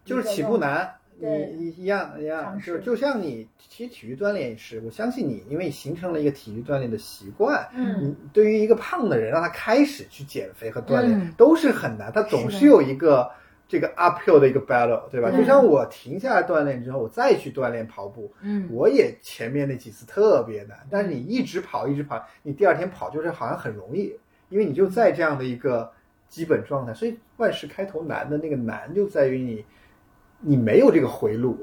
就是起步难。你一样一样，就就像你其实体育锻炼也是，我相信你，因为形成了一个体育锻炼的习惯。嗯，对于一个胖的人，让他开始去减肥和锻炼都是很难，他总是有一个这个 uphill 的一个 battle，对吧？就像我停下来锻炼之后，我再去锻炼跑步，嗯，我也前面那几次特别难，但是你一直跑一直跑，你第二天跑就是好像很容易，因为你就在这样的一个基本状态，所以万事开头难的那个难就在于你。你没有这个回路，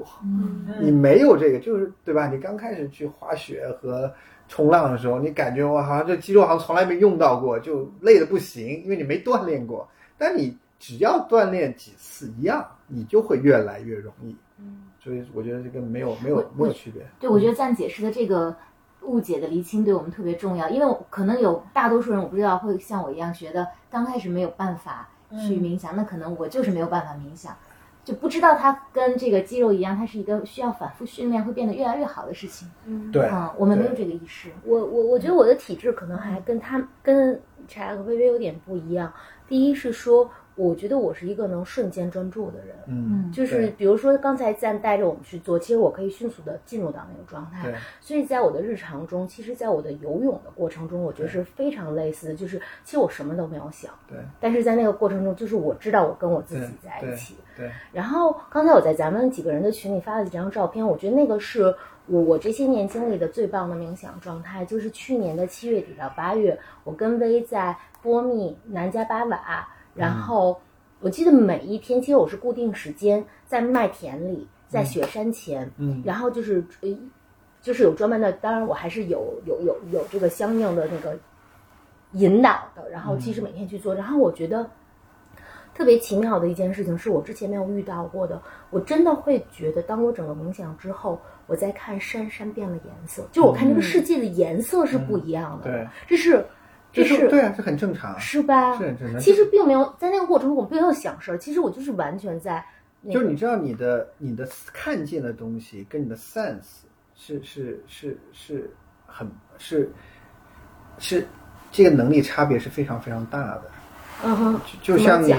你没有这个，就是对吧？你刚开始去滑雪和冲浪的时候，你感觉我好像这肌肉好像从来没用到过，就累的不行，因为你没锻炼过。但你只要锻炼几次，一样，你就会越来越容易。嗯，所以我觉得这个没有没有没有区别。对，我觉得赞解释的这个误解的厘清对我们特别重要，因为可能有大多数人我不知道会像我一样觉得刚开始没有办法去冥想，那可能我就是没有办法冥想。就不知道它跟这个肌肉一样，它是一个需要反复训练会变得越来越好的事情。嗯，对，嗯，我们没有这个意识。我我我觉得我的体质可能还跟他跟柴和微微有点不一样。第一是说我觉得我是一个能瞬间专注的人，嗯，就是比如说刚才赞带着我们去做，其实我可以迅速的进入到那个状态。所以在我的日常中，其实，在我的游泳的过程中，我觉得是非常类似的，就是其实我什么都没有想，对。但是在那个过程中，就是我知道我跟我自己在一起，对。然后刚才我在咱们几个人的群里发了几张照片，我觉得那个是我我这些年经历的最棒的冥想状态，就是去年的七月底到八月，我跟薇在波密南迦巴瓦。然后我记得每一天，其实我是固定时间在麦田里，在雪山前，嗯，然后就是呃，就是有专门的，当然我还是有有有有这个相应的那个引导的。然后其实每天去做，然后我觉得特别奇妙的一件事情是我之前没有遇到过的，我真的会觉得，当我整个冥想之后，我在看山，山变了颜色，就我看这个世界的颜色是不一样的，对，这是。这是对啊，这很正常，是吧？是很正常。其实并没有在那个过程中，我并没有想事儿。其实我就是完全在，就是你知道你的你的看见的东西跟你的 sense 是是是是很是是这个能力差别是非常非常大的。嗯哼，就像你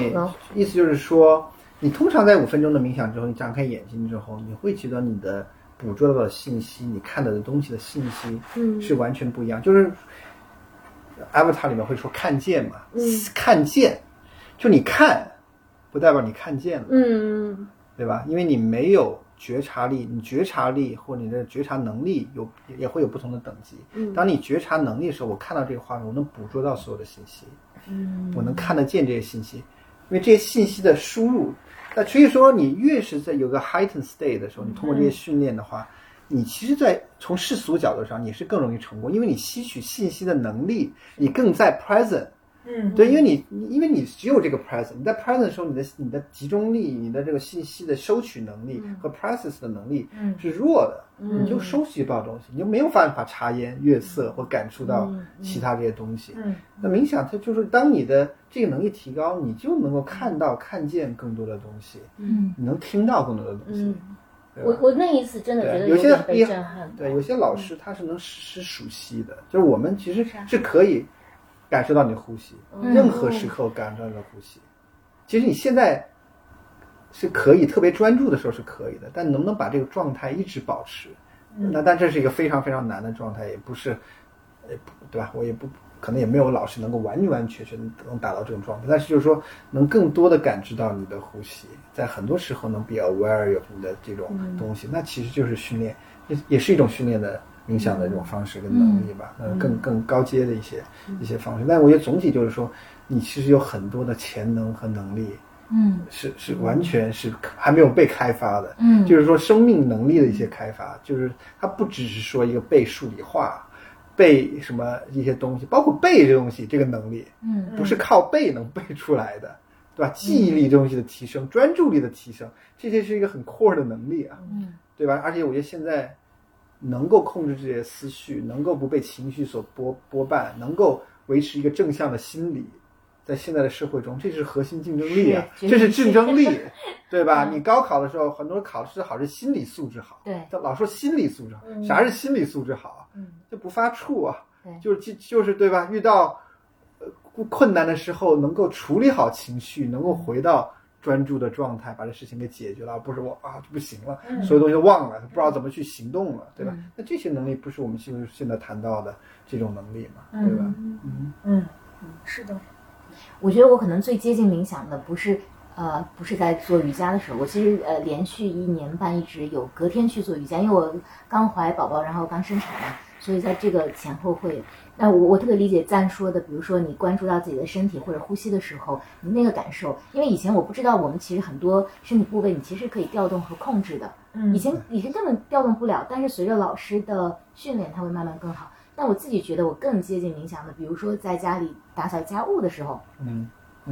意思就是说，你通常在五分钟的冥想之后，你张开眼睛之后，你会觉得你的捕捉到的信息，你看到的东西的信息，嗯，是完全不一样。就是。Avatar 里面会说看见嘛？嗯，看见，就你看，不代表你看见了，嗯，对吧？因为你没有觉察力，你觉察力或你的觉察能力有也会有不同的等级。嗯，当你觉察能力的时候，我看到这个画面，我能捕捉到所有的信息，嗯，我能看得见这些信息，因为这些信息的输入，那所以说你越是在有个 heightened state 的时候，你通过这些训练的话。你其实，在从世俗角度上，你是更容易成功，因为你吸取信息的能力，你更在 present。嗯，对，因为你，因为你只有这个 present，你在 present 的时候，你的你的集中力，你的这个信息的收取能力和 process 的能力是弱的，你就收集不到东西，你就没有办法察言悦色或感触到其他这些东西。嗯，那冥想它就是当你的这个能力提高，你就能够看到、看见更多的东西，嗯，你能听到更多的东西。我我那一次真的觉得有些被震撼。对，有些老师他是能实时熟悉的，就是我们其实是可以感受到你呼吸，任何时刻感受到你的呼吸。其实你现在是可以特别专注的时候是可以的，但能不能把这个状态一直保持？那但这是一个非常非常难的状态，也不是，呃，对吧？我也不。可能也没有老师能够完完全全能达到这种状态，但是就是说，能更多的感知到你的呼吸，在很多时候能比较 aware of 你的这种东西，那其实就是训练，也也是一种训练的冥想的这种方式跟能力吧，呃，更更高阶的一些一些方式。但我觉得总体就是说，你其实有很多的潜能和能力，嗯，是是完全是还没有被开发的，嗯，就是说生命能力的一些开发，就是它不只是说一个被数理化。背什么一些东西，包括背这东西，这个能力，嗯，不是靠背能背出来的，对吧？记忆力这东西的提升，专注力的提升，这些是一个很 core 的能力啊，嗯，对吧？而且我觉得现在能够控制这些思绪，能够不被情绪所波波绊，能够维持一个正向的心理，在现在的社会中，这是核心竞争力啊，这是竞争力，对吧？你高考的时候，很多人考试好是心理素质好，对，老说心理素质好，啥是心理素质好？嗯，就不发怵啊，就是就就是对吧？遇到呃困难的时候，能够处理好情绪，能够回到专注的状态，把这事情给解决了，不是我啊就不行了，所有东西都忘了，不知道怎么去行动了，对吧？那这些能力不是我们现现在谈到的这种能力嘛，对吧？嗯嗯嗯，是的。我觉得我可能最接近冥想的不是。呃，不是在做瑜伽的时候，我其实呃连续一年半一直有隔天去做瑜伽，因为我刚怀宝宝，然后刚生产嘛，所以在这个前后会。那我我特别理解赞说的，比如说你关注到自己的身体或者呼吸的时候，你那个感受，因为以前我不知道我们其实很多身体部位你其实可以调动和控制的，嗯，以前以前根本调动不了，但是随着老师的训练，它会慢慢更好。但我自己觉得我更接近冥想的，比如说在家里打扫家务的时候，嗯。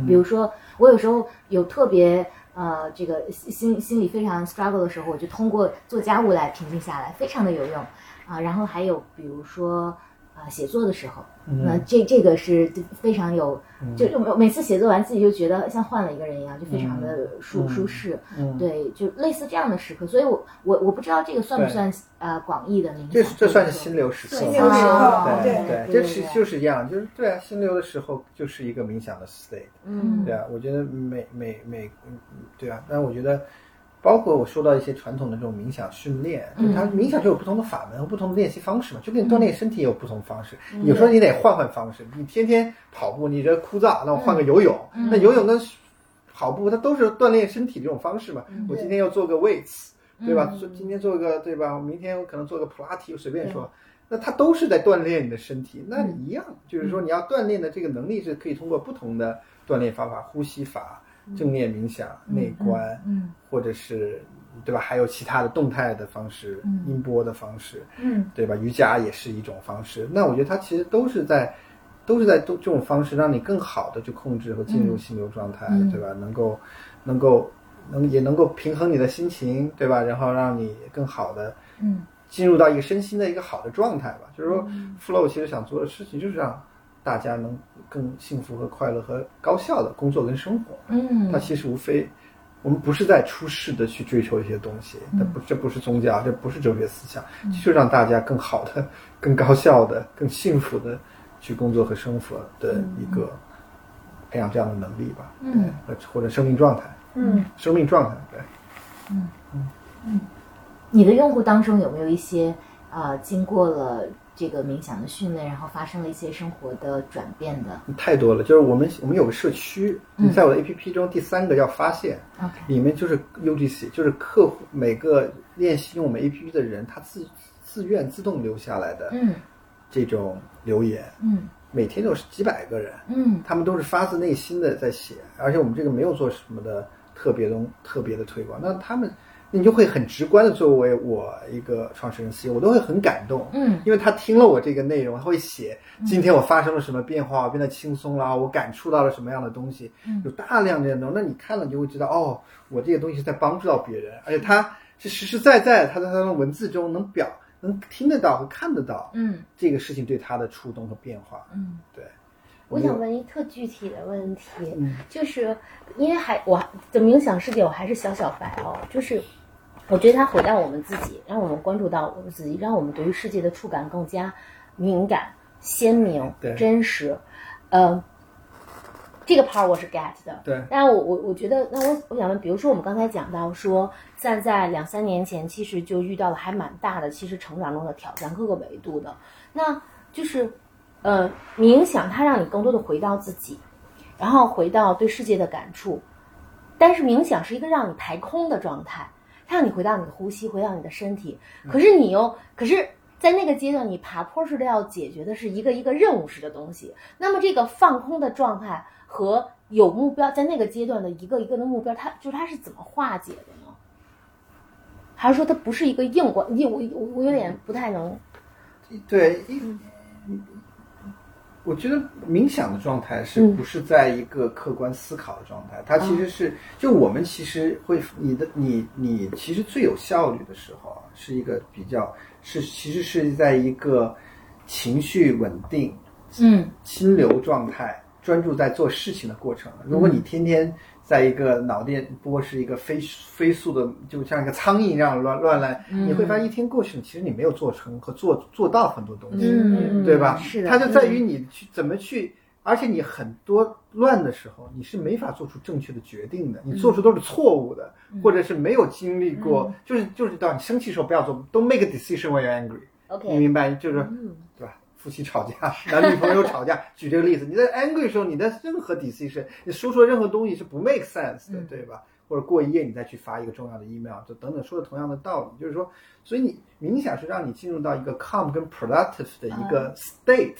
比如说，我有时候有特别呃，这个心心里非常 struggle 的时候，我就通过做家务来平静下来，非常的有用啊。然后还有比如说，啊写作的时候，那这这个是非常有，就就每每次写作完自己就觉得像换了一个人一样，就非常的舒舒适。对，就类似这样的时刻，所以我我我不知道这个算不算呃广义的冥想。这这算是心流时刻。心流时刻，对对，这是就是一样，就是对啊，心流的时候就是一个冥想的 state。嗯，对啊，我觉得每每每，对啊，但我觉得。包括我说到一些传统的这种冥想训练，就它冥想就有不同的法门和不同的练习方式嘛，就跟你锻炼身体也有不同方式。有时候你得换换方式，你天天跑步你这枯燥，那我换个游泳。那游泳跟跑步它都是锻炼身体这种方式嘛。我今天要做个 weights，对吧？今天做个对吧？明天我可能做个普拉提，我随便说，那它都是在锻炼你的身体。那你一样，就是说你要锻炼的这个能力是可以通过不同的锻炼方法，呼吸法。正念冥想、内观，嗯，或者是对吧？还有其他的动态的方式，音波的方式，嗯，对吧？瑜伽也是一种方式。那我觉得它其实都是在，都是在都这种方式让你更好的去控制和进入心流状态，对吧？能够，能够，能也能够平衡你的心情，对吧？然后让你更好的，嗯，进入到一个身心的一个好的状态吧。就是说，flow 其实想做的事情就是让。大家能更幸福和快乐和高效的工作跟生活。嗯，它其实无非，我们不是在出世的去追求一些东西，它不，这不是宗教，这不是哲学思想，就让大家更好的、更高效的、更幸福的去工作和生活的一个培养这样的能力吧。嗯，或者生命状态。嗯，生命状态。对。嗯嗯嗯，你的用户当中有没有一些啊，经过了？这个冥想的训练，然后发生了一些生活的转变的，太多了。就是我们我们有个社区，嗯在我的 A P P 中，第三个叫发现里面就是 U G C，就是客户每个练习用我们 A P P 的人，他自自愿自动留下来的，嗯，这种留言，嗯，每天都是几百个人，嗯，他们都是发自内心的在写，而且我们这个没有做什么的特别东特别的推广，那他们。你就会很直观的作为我一个创始人 CEO，我都会很感动，嗯，因为他听了我这个内容，他会写今天我发生了什么变化，我变得轻松了，我感触到了什么样的东西，有大量这样的东西，那你看了你就会知道，哦，我这个东西在帮助到别人，而且他是实实在在，他在他的文字中能表能听得到和看得到，嗯，这个事情对他的触动和变化，嗯，对。我想问一特具体的问题，就是因为还我的冥想世界我还是小小白哦，就是。我觉得它回到我们自己，让我们关注到我们自己，让我们对于世界的触感更加敏感、鲜明、真实。呃，这个 part 我是 get 的。对。但我我我觉得，那我我想问，比如说我们刚才讲到说，站在两三年前，其实就遇到了还蛮大的，其实成长中的挑战，各个维度的。那就是，呃，冥想它让你更多的回到自己，然后回到对世界的感触。但是冥想是一个让你排空的状态。让你回到你的呼吸，回到你的身体。可是你又，可是在那个阶段，你爬坡似的要解决的是一个一个任务式的东西。那么这个放空的状态和有目标，在那个阶段的一个一个的目标，它就是它是怎么化解的呢？还是说它不是一个硬关？硬我我我有点不太能。对，我觉得冥想的状态是不是在一个客观思考的状态？它其实是，就我们其实会，你的你你其实最有效率的时候啊，是一个比较是其实是在一个情绪稳定，嗯，心流状态，专注在做事情的过程。如果你天天。在一个脑电波是一个飞飞速的，就像一个苍蝇一样乱乱来，你会发现一天过去了，其实你没有做成和做做到很多东西，对吧？是的，它就在于你去怎么去，而且你很多乱的时候，你是没法做出正确的决定的，你做出都是错误的，或者是没有经历过，就是就是到你生气时候不要做，Don't make a decision when you're angry。OK，你明白？就是？夫妻吵架，男女朋友吵架，举这个例子，你在 angry 时候，你的任何 decision，你说出的任何东西是不 make sense 的，对吧？或者过一夜你再去发一个重要的 email，就等等，说的同样的道理，就是说，所以你冥想是让你进入到一个 calm 跟 productive 的一个 state。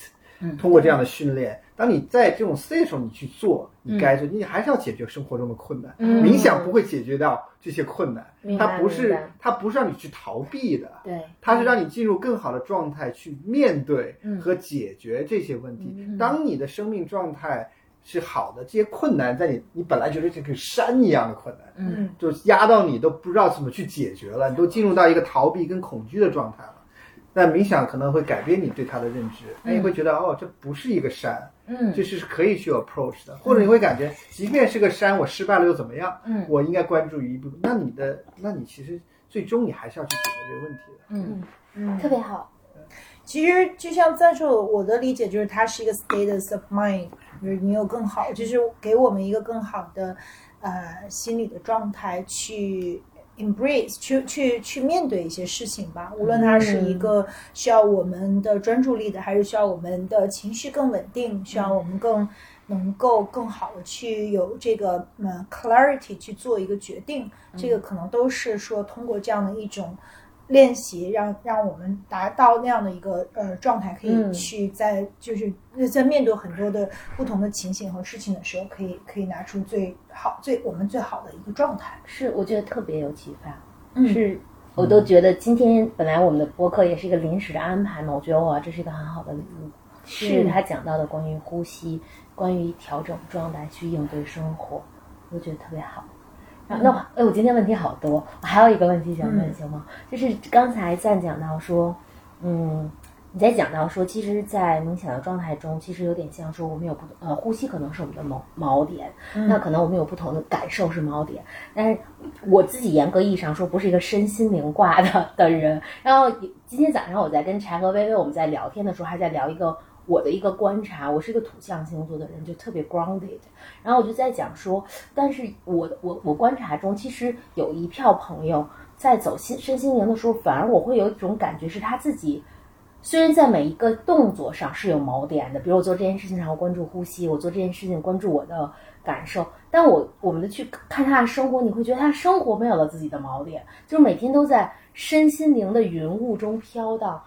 通过这样的训练，当你在这种 state 时候，你去做，你该做，你还是要解决生活中的困难。冥想不会解决掉这些困难，它不是它不是让你去逃避的，对，它是让你进入更好的状态去面对和解决这些问题。当你的生命状态是好的，这些困难在你你本来觉得这个山一样的困难，嗯，就压到你都不知道怎么去解决了，你都进入到一个逃避跟恐惧的状态了。但冥想可能会改变你对它的认知，那你会觉得哦，这不是一个山，嗯这是可以去 approach 的，或者你会感觉，即便是个山，我失败了又怎么样？嗯我应该关注于一部分。那你的，那你其实最终你还是要去解决这个问题的。嗯，嗯特别好。其实就像赞受，我的理解就是它是一个 status of mind，就是你有更好，就是给我们一个更好的呃心理的状态去 embrace，去去去面对一些事情吧。无论它是一个需要我们的专注力的，还是需要我们的情绪更稳定，需要我们更能够更好的去有这个嗯 clarity 去做一个决定，这个可能都是说通过这样的一种。练习让让我们达到那样的一个呃状态，可以嗯去在、就是在面对很多的不同的情形和事情的时候，可以可以拿出最好最我们最好的一个状态。是，我觉得特别有启发。嗯是，我都觉得今天本来我们的播客也是一个临时的安排嘛，我觉得哇，这是一个很好的礼物。是他讲到的关于呼吸，关于调整状态去应对生活，我觉得特别好。那我哎，我今天问题好多，我还有一个问题想问，行吗？就是刚才赞讲到说，嗯，你在讲到说，其实，在冥想的状态中，其实有点像说我们有不呃，呼吸可能是我们的锚锚点，那可能我们有不同的感受是锚点，但是我自己严格意义上说不是一个身心灵挂的的人。然后今天早上我在跟柴和微微我们在聊天的时候，还在聊一个我的一个观察，我是一个土象星座的人，就特别 grounded。然后我就在讲说，但是我我我观察中，其实有一票朋友在走心身心灵的时候，反而我会有一种感觉是他自己。虽然在每一个动作上是有锚点的，比如我做这件事情上我关注呼吸，我做这件事情关注我的感受，但我我们的去看他的生活，你会觉得他生活没有了自己的锚点，就是每天都在身心灵的云雾中飘荡。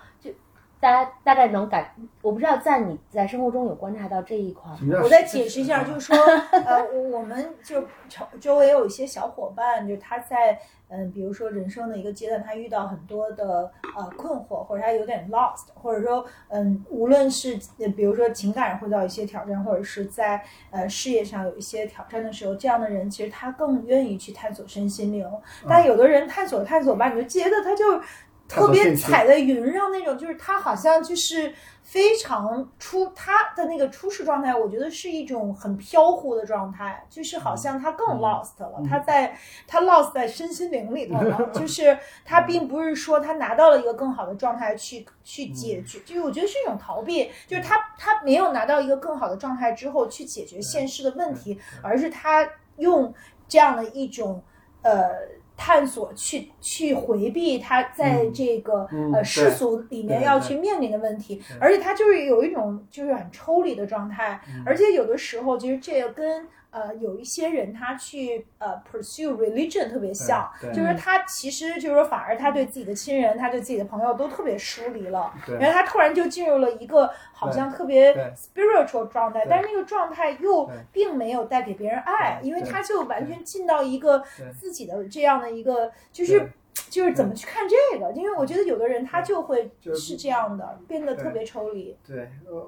就大家大概能感，我不知道在你在生活中有观察到这一块我再解释一下，就是说，呃，我我们就周周围有一些小伙伴，就他在嗯，比如说人生的一个阶段，他遇到很多的呃困惑，或者他有点 lost，或者说嗯，无论是呃比如说情感上会遇到一些挑战，或者是在呃事业上有一些挑战的时候，这样的人其实他更愿意去探索身心灵。但有的人探索探索吧，你就觉得他就。特别踩在云上那种，就是他好像就是非常出他的那个初始状态，我觉得是一种很飘忽的状态，就是好像他更 lost 了，他在他 lost 在身心灵里头了，就是他并不是说他拿到了一个更好的状态去去解决，就是我觉得是一种逃避，就是他他没有拿到一个更好的状态之后去解决现实的问题，而是他用这样的一种呃。探索去去回避他在这个、嗯、呃世俗里面要去面临的问题，而且他就是有一种就是很抽离的状态，嗯、而且有的时候其实这个跟呃有一些人他去呃 pursue religion 特别像，就是他其实就是说反而他对自己的亲人，他对自己的朋友都特别疏离了，然后他突然就进入了一个好像特别 spiritual 状态，但是那个状态又并没有带给别人爱，因为他就完全进到一个自己的这样的一个就是。就是怎么去看这个？因为我觉得有的人他就会是这样的，变得特别抽离。对，呃，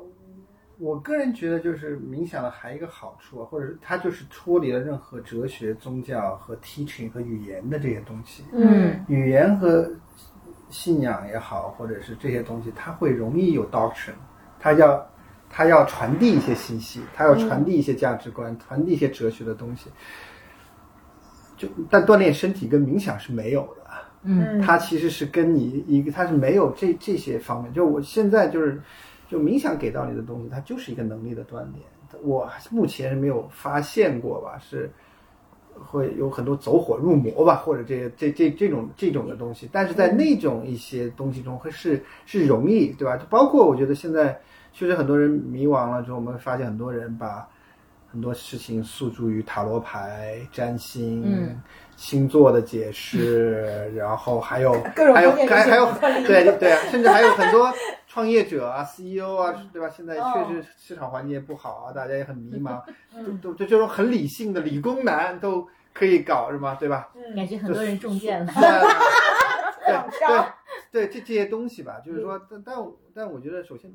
我个人觉得就是冥想的还有一个好处啊，或者是它就是脱离了任何哲学、宗教和 teaching 和语言的这些东西。嗯，语言和信仰也好，或者是这些东西，它会容易有 doctrine，它要它要传递一些信息，它要传递一些价值观，传递一些哲学的东西。就但锻炼身体跟冥想是没有的。嗯，它其实是跟你一个，它是没有这这些方面。就我现在就是，就冥想给到你的东西，它就是一个能力的锻炼。我目前是没有发现过吧，是会有很多走火入魔吧，或者这这这这种这种的东西。但是在那种一些东西中，会是是容易，对吧？就包括我觉得现在确实很多人迷茫了之后，我们会发现很多人把很多事情诉诸于塔罗牌、占星。嗯星座的解释，然后还有 各种还有还还有对对啊，甚至还有很多创业者啊、CEO 啊，对吧？现在确实市场环境也不好啊，大家也很迷茫，都都这种很理性的理工男都可以搞是吗？对吧？感觉很多人中箭了。对对对，这这些东西吧，就是说，但但但我觉得，首先。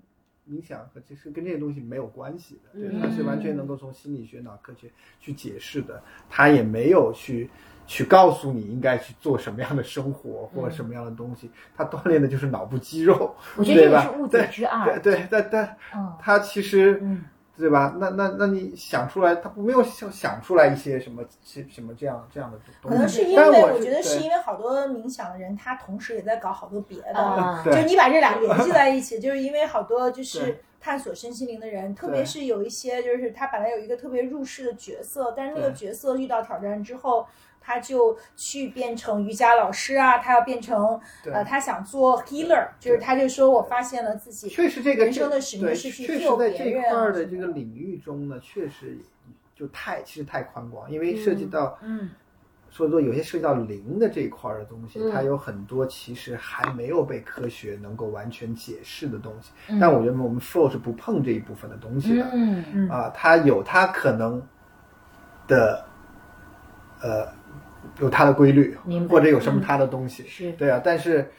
冥想和其实跟这些东西没有关系的，对，它是完全能够从心理学、脑科学去解释的，它也没有去去告诉你应该去做什么样的生活或者什么样的东西，他锻炼的就是脑部肌肉，我觉得这对吧个是误解之二。对对，但但嗯它其实。嗯对吧？那那那你想出来，他没有想想出来一些什么什什么这样这样的东西。可能是因为我觉得是因为好多冥想的人，他同时也在搞好多别的，啊就你把这俩联系在一起，就是因为好多就是探索身心灵的人，特别是有一些就是他本来有一个特别入世的角色，但是那个角色遇到挑战之后。他就去变成瑜伽老师啊，他要变成呃，他想做 healer，就是他就说我发现了自己确实这个人生的使命是去确实在这块的这个领域中呢，确实就太其实太宽广，因为涉及到嗯所以说有些涉及到灵的这一块的东西，嗯它有很多其实还没有被科学能够完全解释的东西。嗯但我觉得我们 flow 是不碰这一部分的东西的。嗯嗯啊，它有它可能的，呃，有它的规律或者有什么它的东西，是对啊。但是，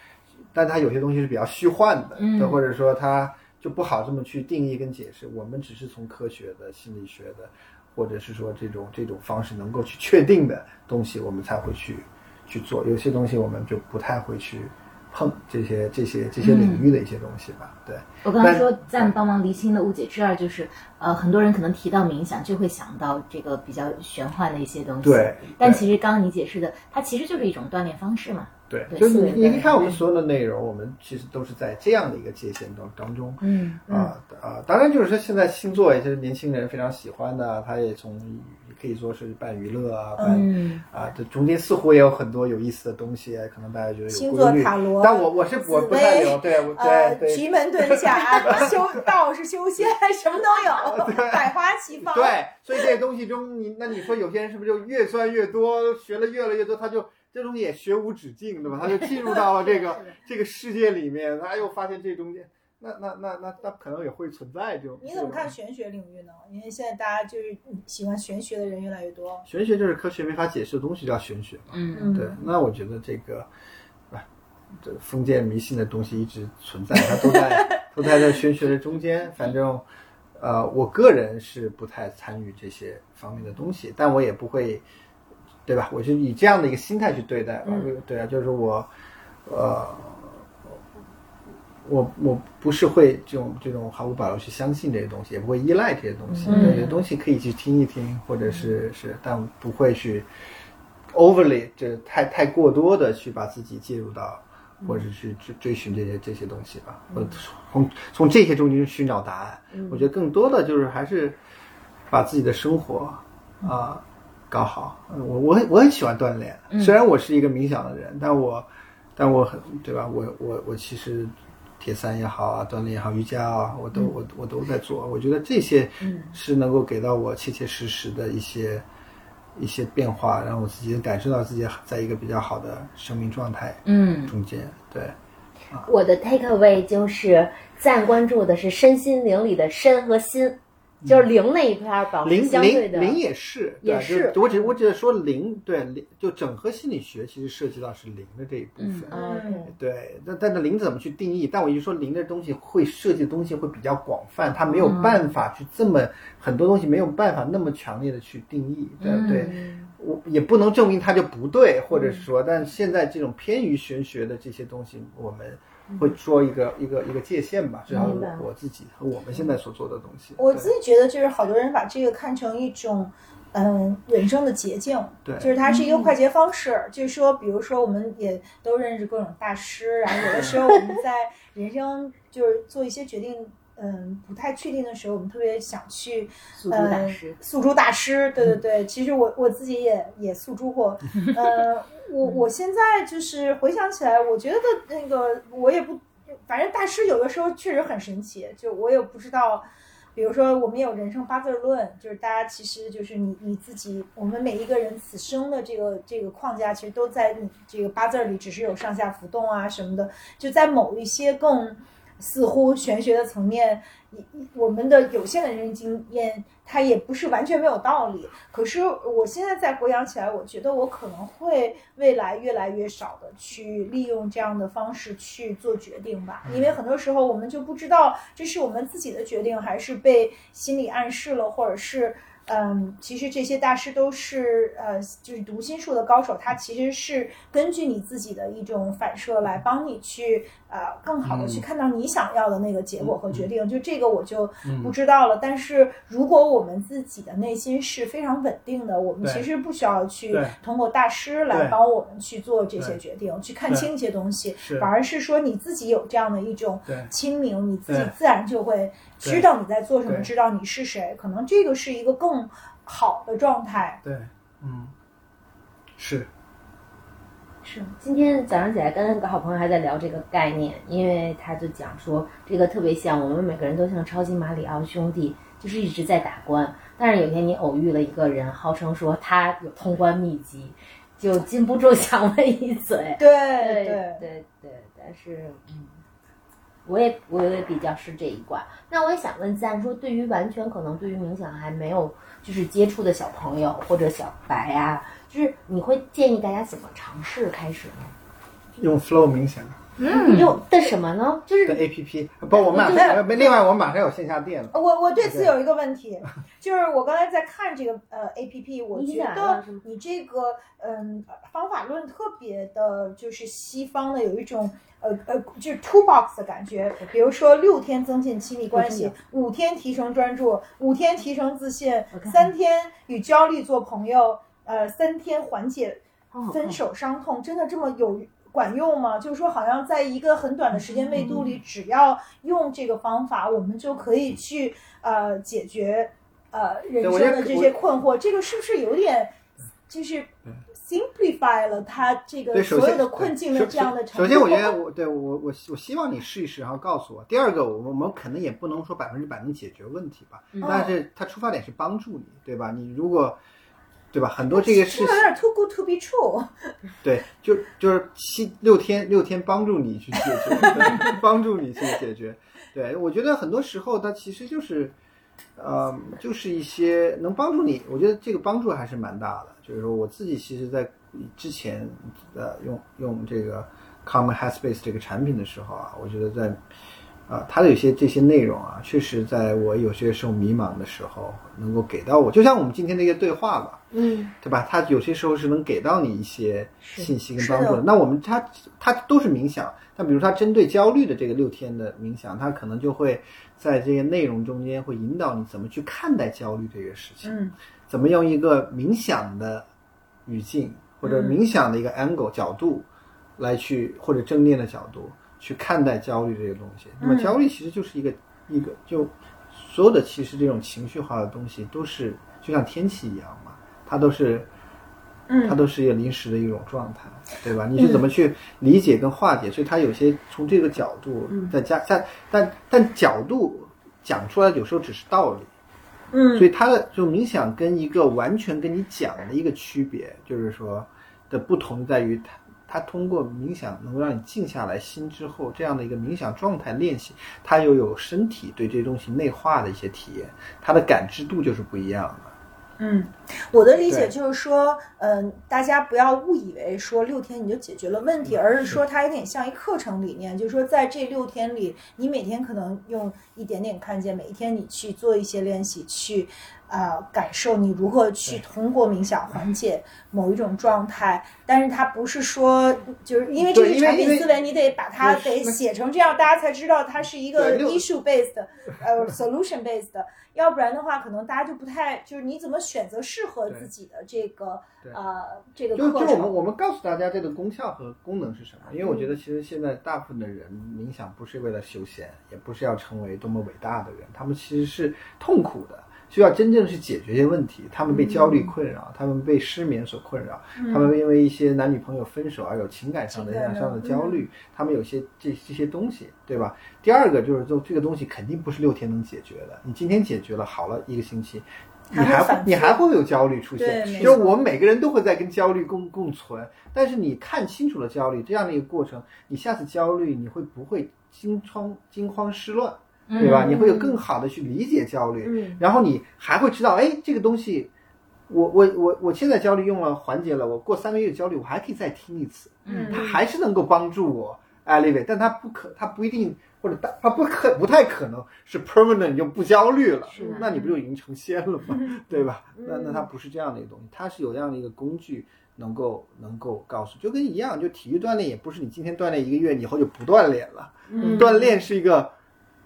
但它有些东西是比较虚幻的，嗯或者说它就不好这么去定义跟解释。我们只是从科学的、心理学的，或者是说这种这种方式能够去确定的东西，我们才会去去做。有些东西我们就不太会去碰这些这些这些领域的一些东西吧，对。我刚才说暂帮忙厘清的误解之二，就是呃，很多人可能提到冥想就会想到这个比较玄幻的一些东西。对对但其实刚刚你解释的，它其实就是一种锻炼方式嘛。对，对就你你看我们所有的内容，我们其实都是在这样的一个界限当当中。嗯啊啊，当然就是说现在星座也是年轻人非常喜欢的，他也从可以说是半娱乐啊，半嗯啊，这中间似乎也有很多有意思的东西，可能大家觉得有星座规律塔罗但我我是我不太薇有，对我对奇门遁甲、修 道士修仙，什么都有，百花齐放。对，所以这些东西中，你那你说有些人是不是就越钻越多，学了越来越多，他就这东西也学无止境，对吧？他就进入到了这个 这个世界里面，他又发现这中间，那那那那那可能也会存在这种。你怎么看玄学领域呢？因为现在大家就是喜欢玄学的人越来越多。玄学就是科学没法解释的东西叫玄学嘛？嗯嗯对，那我觉得这个，啊，这封建迷信的东西一直存在，它都在都在这玄学的中间。反正，呃，我个人是不太参与这些方面的东西，但我也不会，对吧？我就以这样的一个心态去对待吧。对啊，就是我，呃。我我不是会这种这种毫无保留去相信这些东西，也不会依赖这些东西。嗯有些东西可以去听一听，或者是是，但不会去 overly 这太太过多的去把自己介入到，或者去追追寻这些这些东西吧，或者从从这些中间寻找答案。我觉得更多的就是还是把自己的生活啊、搞好。嗯我我很我很喜欢锻炼，虽然我是一个冥想的人，但我但我很对吧？我我我其实。铁三也好啊，锻炼也好，瑜伽啊，我都我我都在做。我觉得这些是能够给到我切切实实的一些一些变化，让我自己感受到自己在一个比较好的生命状态嗯，中间。对，我的 take away 就是暂关注的是身心灵里的身和心，就是零那一块儿保持灵相对的。灵灵也是，也对就是我只我只是说零，对零就整合心理学其实涉及到是零的这一部分。嗯嗯对，但但是零怎么去定义？但我一说零的东西会涉及的东西会比较广泛，它没有办法去这么、很多东西没有办法那么强烈的去定义，对不对？我也不能证明它就不对，或者是说，但现在这种偏于玄学的这些东西，我们会做一个、一个一个界限吧，至少我我自己和我们现在所做的东西。我自己觉得，就是好多人把这个看成一种，嗯，人生的捷径，对。就是它是一个快捷方式。就是说，比如说，我们也都认识各种大师，然后有的时候我们在人生就是做一些决定，嗯，不太确定的时候，我们特别想去诉诸大师呃、诉诸大师，对对对。其实我我自己也也诉诸过，呃，我我现在就是回想起来，我觉得那个我也不，反正大师有的时候确实很神奇，就我也不知道。比如说，我们有人生八字论，就是大家其实就是你你自己，我们每一个人此生的这个这个框架，其实都在你这个八字里，只是有上下浮动啊什么的，就在某一些更似乎玄学的层面，一我们的有限的人生经验，它也不是完全没有道理。可是我现在再回想起来，我觉得我可能会未来越来越少的去利用这样的方式去做决定吧，因为很多时候我们就不知道这是我们自己的决定，还是被心理暗示了，或者是嗯，其实这些大师都是呃，就是读心术的高手，他其实是根据你自己的一种反射来帮你去呃，更好的去看到你想要的那个结果和决定。就这个我就不知道了。但是如果我们自己的内心是非常稳定的，我们其实不需要去通过大师来帮我们去做这些决定，去看清一些东西，反而是说你自己有这样的一种清明，你自己自然就会。知道你在做什么，知道你是谁，可能这个是一个更好的状态。对，嗯，是，是。今天早上起来跟个好朋友还在聊这个概念，因为他就讲说，这个特别像我们每个人都像超级马里奥兄弟，就是一直在打关。但是有天你偶遇了一个人，号称说他有通关秘籍，就禁不住想问一嘴。对对对对，但是嗯。我也我也比较是这一挂，那我也想问赞说，对于完全可能对于冥想还没有就是接触的小朋友或者小白啊，就是你会建议大家怎么尝试开始呢？用 Flow 冥想。嗯，用的什么呢？就是的 A P P。不，我马上另外我马上有线下店了。我我对此有一个问题，就是我刚才在看这个呃 A P P，我觉得你这个嗯方法论特别的，就是西方的有一种。呃呃，就是 two box 的感觉，比如说六天增进亲密关系，五天提升专注，五天提升自信，三天与焦虑做朋友，呃，三天缓解分手伤痛，真的这么有管用吗？就是说，好像在一个很短的时间维度里，只要用这个方法，我们就可以去呃解决呃人生的这些困惑，这个是不是有点就是？simplify 了他这个所有的困境的这样的首先，我觉得我对我我我希望你试一试，然后告诉我。第二个，我们我们可能也不能说百分之百能解决问题吧，但是它出发点是帮助你，对吧？你如果对吧，很多这个事情有点 too good to be true。对，就就是七六天六天帮助你去解决，帮助你去解决。对，我觉得很多时候它其实就是。呃，就是一些能帮助你，我觉得这个帮助还是蛮大的。就是说，我自己其实，在之前呃用用这个 Common Headspace 这个产品的时候啊，我觉得在啊，它的有些这些内容啊，确实在我有些时候迷茫的时候，能够给到我。就像我们今天的一个对话吧，嗯，对吧？它有些时候是能给到你一些信息跟帮助的。那我们它它都是冥想，但比如它针对焦虑的这个六天的冥想，它可能就会。在这些内容中间，会引导你怎么去看待焦虑这个事情，嗯，怎么用一个冥想的语境或者冥想的一个 angle 角度来去，或者正念的角度去看待焦虑这些东西。那么焦虑其实就是一个一个，就所有的其实这种情绪化的东西都是就像天气一样嘛，它都是。它都是一个临时的一种状态，对吧？你是怎么去理解跟化解？所以它有些从这个角度在加加，但但角度讲出来有时候只是道理，嗯。所以它的就冥想跟一个完全跟你讲的一个区别，就是说的不同在于，它它通过冥想能够让你静下来心之后，这样的一个冥想状态练习，它又有身体对这些东西内化的一些体验，它的感知度就是不一样的。嗯，我的理解就是说，嗯，大家不要误以为说六天你就解决了问题，而是说它有点像一课程理念，就是说在这六天里，你每天可能用一点点看见，每一天你去做一些练习，去。呃，感受你如何去通过冥想缓解 某一种状态，但是它不是说，就是因为这个产品思维，你得把它得写成这样，大家才知道它是一个 issue based，呃，solution based，要不然的话，可能大家就不太，就是你怎么选择适合自己的这个呃这个课程？就就我们我们告诉大家这个功效和功能是什么？因为我觉得其实现在大部分的人冥想不是为了休闲，也不是要成为多么伟大的人，他们其实是痛苦的。需要真正去解决一些问题，他们被焦虑困扰，他们被失眠所困扰，他们因为一些男女朋友分手而有情感上的、上的焦虑，他们有些这这些东西，对吧？第二个就是说，这个东西肯定不是六天能解决的。你今天解决了，好了一个星期，你还会你还会有焦虑出现。就是我们每个人都会在跟焦虑共共存，但是你看清楚了焦虑这样的一个过程，你下次焦虑你会不会惊慌惊慌失乱？对吧？你会有更好的去理解焦虑，然后你还会知道，哎，这个东西，我我我我现在焦虑用了缓解了，我过三个月焦虑，我还可以再听一次，嗯，它还是能够帮助我 elevate，但它不可，它不一定或者大，它不可不太可能是 permanent 你就不焦虑了。是的，那你不就已经成仙了吗？对吧？那那嗯它不是这样的一个东西，它是有这样的一个工具，能够能够告诉，就跟一样，就体育锻炼也不是你今天锻炼一个月，你以后就不锻炼了，嗯。锻炼是一个。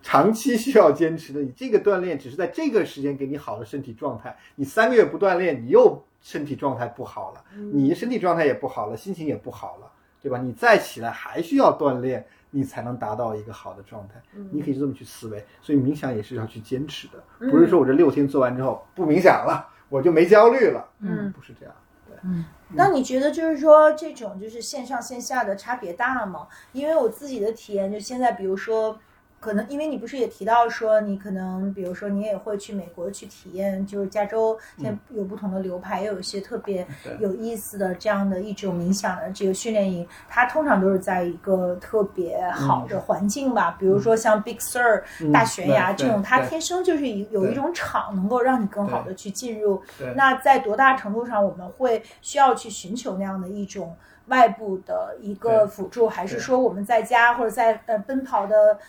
长期需要坚持的，你这个锻炼只是在这个时间给你好的身体状态，你三个月不锻炼，你又身体状态不好了，你身体状态也不好了，心情也不好了，对吧？你再起来还需要锻炼，你才能达到一个好的状态。你可以这么去思维，所以冥想也是要去坚持的，不是说我这六天做完之后不冥想了，我就没焦虑了，嗯不是这样。嗯那你觉得就是说这种就是线上线下的差别大吗？因为我自己的体验就现在，比如说。可能因为你不是也提到说你可能比如说你也会去美国去体验，就是加州现在有不同的流派，也有一些特别有意思的这样的一种冥想的这个训练营，它通常都是在一个特别好的。环境吧，比如说像 Big Sur、嗯大悬崖这种，它天生就是一有一种场能够让你更好的去进入。那在多大程度上我们会需要去寻求那样的一种外部的一个辅助，还是说我们在家或者在呃奔跑的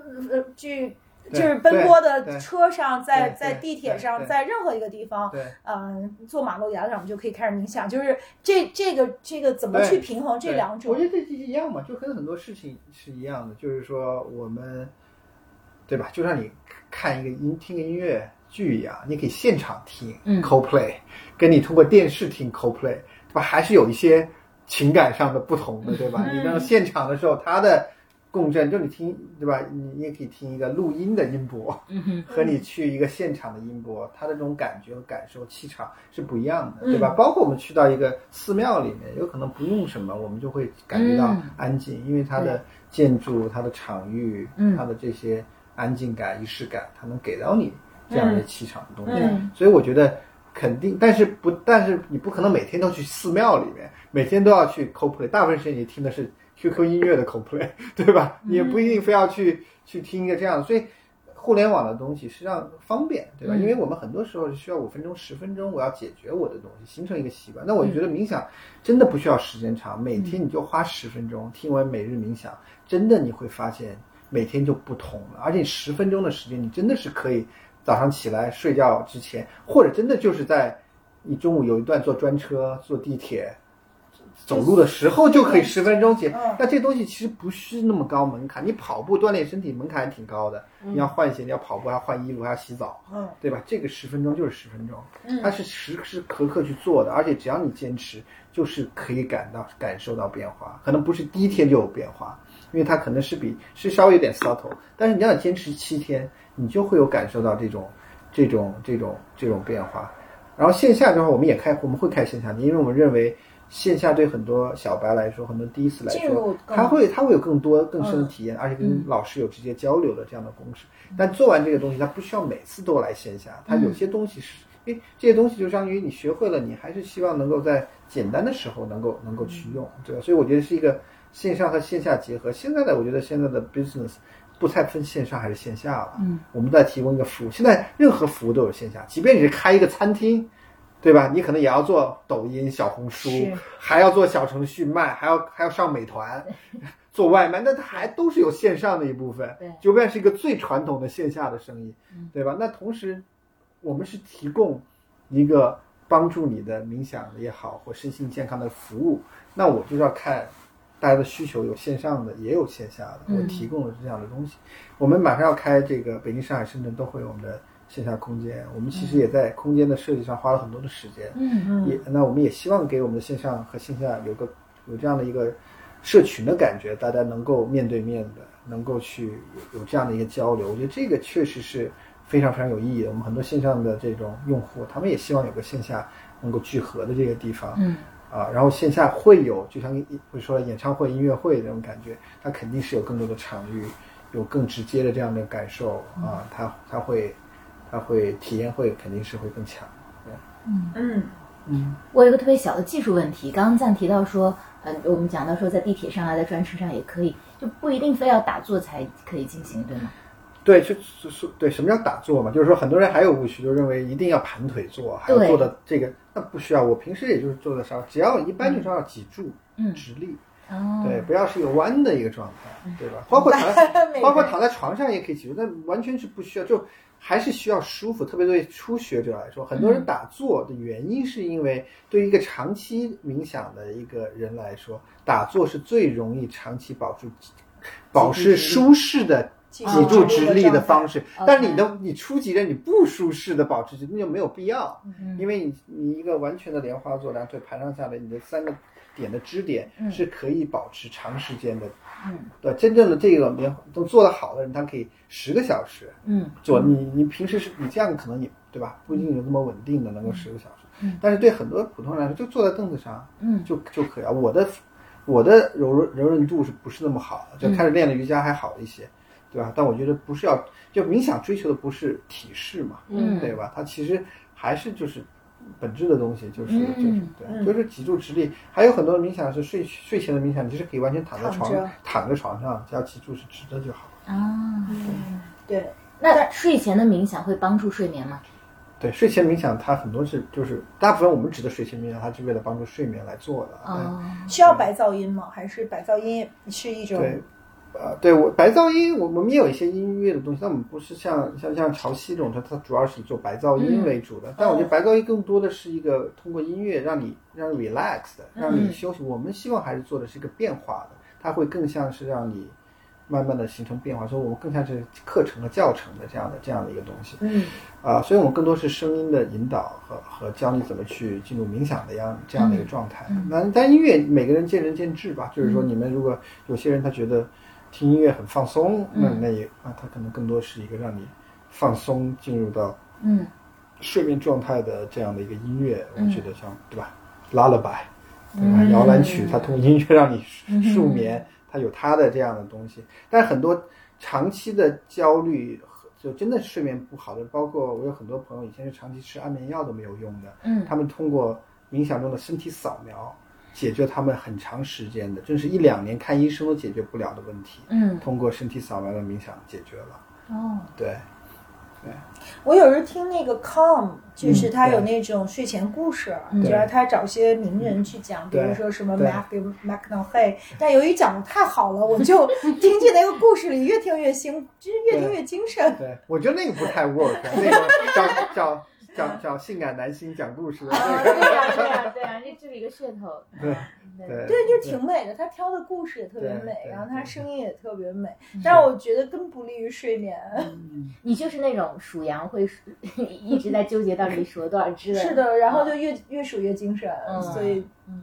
呃呃去就是奔波的车上，在在地铁上，在任何一个地方，嗯呃，坐马路牙子上，我们就可以开始冥想。就是这这个这个怎么去平衡这两种我觉？得这一样嘛，就跟很多事情是一样的，就是说我们，对吧？就像你看一个音听个音乐剧一样，你可以现场听嗯 CoPlay，、跟你通过电视听 CoPlay，对吧？还是有一些情感上的不同的，对吧？嗯你到现场的时候，他的共振，就你听，对吧？你你也可以听一个录音的音波，嗯，和你去一个现场的音波，它的这种感觉和感受、气场是不一样的，嗯。对吧？包括我们去到一个寺庙里面，有可能不用什么，我们就会感觉到嗯。安静，因为它的建筑、它的场域、嗯。它的这些安静感、仪式感，它能给到你这样的气场的东西。嗯。所以我觉得肯定，但是不，但是你不可能每天都去寺庙里面，每天都要去 CoPlay，大部分时间你听的是 QQ 音乐的 CoPlay，对吧？你也不一定非要去去听一个这样的，所以。互联网的东西实际上方便，对吧？嗯因为我们很多时候是需要五分钟、十分钟，我要解决我的东西，形成一个习惯。那我就觉得冥想真的不需要时间长，每天你就花十分钟听完每日冥想，真的你会发现每天就不同了。而且十分钟的时间，你真的是可以早上起来睡觉之前，或者真的就是在你中午有一段坐专车、坐地铁。走路的时候就可以十分钟解嗯，那这东西其实不是那么高门槛。你跑步锻炼身体门槛还挺高的，你要换鞋，你要跑步，还要换衣服，还要洗澡，嗯对吧？这个十分钟就是十分钟，嗯它是时时刻刻去做的，而且只要你坚持，就是可以感到感受到变化。可能不是第一天就有变化，因为它可能是比是稍微有点 subtle，但是你要坚持七天，你就会有感受到这种这种这种这种变化。然后线下的话，我们也开我们会开线下的，因为我们认为线下对很多小白来说，很多第一次来说，他会他会有更多更深的嗯体验，而且跟老师有直接交流的这样的公式。但做完这个东西，他不需要每次都来线下，他有些东西是，因为这些东西就相当于你学会了，你还是希望能够在简单的时候能够能够去用，对吧？所以我觉得是一个线上和线下结合。现在的我觉得现在的 business 不太分线上还是线下了，嗯，我们在提供一个服务，现在任何服务都有线下，即便你是开一个餐厅。对吧？你可能也要做抖音、小红书，还要做小程序卖，还要还要上美团，做外卖，那它还都是有线上的一部分。对即便是一个最传统的线下的生意嗯，对吧？那同时，我们是提供一个帮助你的冥想也好，或身心健康的服务。那我就要看大家的需求，有线上的，也有线下的。嗯我提供了这样的东西。我们马上要开这个北京、上海、深圳都会有我们的线下空间。我们其实也在空间的设计上花了很多的时间。嗯嗯也那我们也希望给我们的线上和线下有个有这样的一个社群的感觉，大家能够面对面的，能够去有有这样的一个交流。我觉得这个确实是非常非常有意义的。我们很多线上的这种用户，他们也希望有个线下能够聚合的这个地方。嗯啊，然后线下会有，就像会说演唱会、音乐会那种感觉，它肯定是有更多的场域，有更直接的这样的感受啊，它它会它会体验会肯定是会更强。嗯嗯嗯我有一个特别小的技术问题，刚刚赞提到说，呃，我们讲到说在地铁上啊，在专车上也可以，就不一定非要打坐才可以进行，对吗？对，就是是，对，什么叫打坐嘛？就是说，很多人还有误区，就认为一定要盘腿坐，还要对做的这个，那不需要。我平时也就是坐的稍，只要一般就是要脊柱嗯直立，哦，对，不要是一个弯的一个状态。对吧？包括 躺在包括躺在床上也可以脊柱，但完全是不需要，就还是需要舒服。特别对初学者来说，很多人打坐的原因是因为对于一个长期冥想的一个人来说，打坐是最容易长期保住保持舒适的。脊柱直立的方式，但是你的你初级的你不舒适的保持那就没有必要，因为你你一个完全的莲花坐，两腿盘上下来，你的三个点的支点是可以保持长时间的。嗯，对，真正的这个棉都做得好的人，他可以十个小时。嗯，做你你平时是你这样可能你对吧，不一定有那么稳定的能够十个小时。嗯，但是对很多普通人来说，就坐在凳子上，嗯，就就可以了。我的我的柔柔柔韧度是不是那么好？就开始练了瑜伽还好一些。对吧？但我觉得不是要就冥想追求的不是体式嘛，嗯，对吧？它其实还是就是本质的东西，就是就是对，就是脊柱直立。还有很多冥想是睡睡前的冥想，其实可以完全躺在床躺在床上，只要脊柱是直的就好啊。对，那睡前的冥想会帮助睡眠吗？对，睡前冥想它很多是就是大部分我们指的睡前冥想，它是为了帮助睡眠来做的。哦，需要白噪音吗？还是白噪音是一种？呃，对我白噪音，我我们也有一些音乐的东西，但我们不是像像像潮汐这种，它它主要是以做白噪音为主的。但我觉得白噪音更多的是一个通过音乐让你让 relax 的，让你休息。我们希望还是做的是一个变化的，它会更像是让你慢慢的形成变化。所以我们更像是课程和教程的这样的这样的一个东西。嗯，啊，所以我们更多是声音的引导和和教你怎么去进入冥想的样这样的一个状态。那但音乐每个人见仁见智吧，就是说你们如果有些人他觉得。听音乐很放松，那那也啊，它可能更多是一个让你放松进入到嗯睡眠状态的这样的一个音乐。我觉得像对吧，lullaby，对吧，摇篮曲，它通过音乐让你睡眠，它有它的这样的东西。但很多长期的焦虑，就真的是睡眠不好的，包括我有很多朋友以前是长期吃安眠药都没有用的，嗯，他们通过冥想中的身体扫描。解决他们很长时间的，真是一两年看医生都解决不了的问题。嗯，通过身体扫描的冥想解决了。哦，对，对。我有时候听那个 Calm，就是他有那种睡前故事，主要他找些名人去讲，比如说什么 Matthew McConaughey，但由于讲的太好了，我就听进那个故事里，越听越兴，就是越听越精神。对，我觉得那个不太 work，那个叫叫。讲讲性感男星讲故事，对呀对呀对呀，这就是一个噱头。对对对，就挺美的。他挑的故事也特别美，然后他声音也特别美，但是我觉得更不利于睡眠。你就是那种数羊会 一直在纠结到底数了多少只。是的，然后就越越数越精神，所以嗯，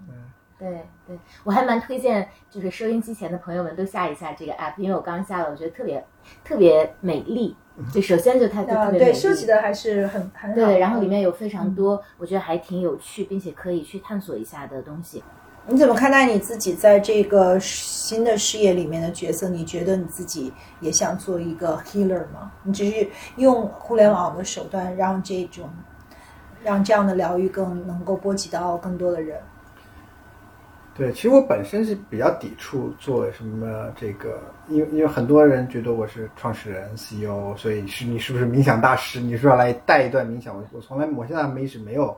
对对，我还蛮推荐，就是收音机前的朋友们都下一下这个 app，因为我刚下了，我觉得特别特别美丽。就首先就它特别对收集的还是很很好，对，然后里面有非常多我觉得还挺有趣，并且可以去探索一下的东西。你怎么看待你自己在这个新的事业里面的角色？你觉得你自己也想做一个 healer 吗？你只是用互联网的手段让这种让这样的疗愈更能够波及到更多的人？对，其实我本身是比较抵触做什么这个，因为因为很多人觉得我是创始人 CEO，所以是你是不是冥想大师？你是要来带一段冥想？我我从来我现在没是没有，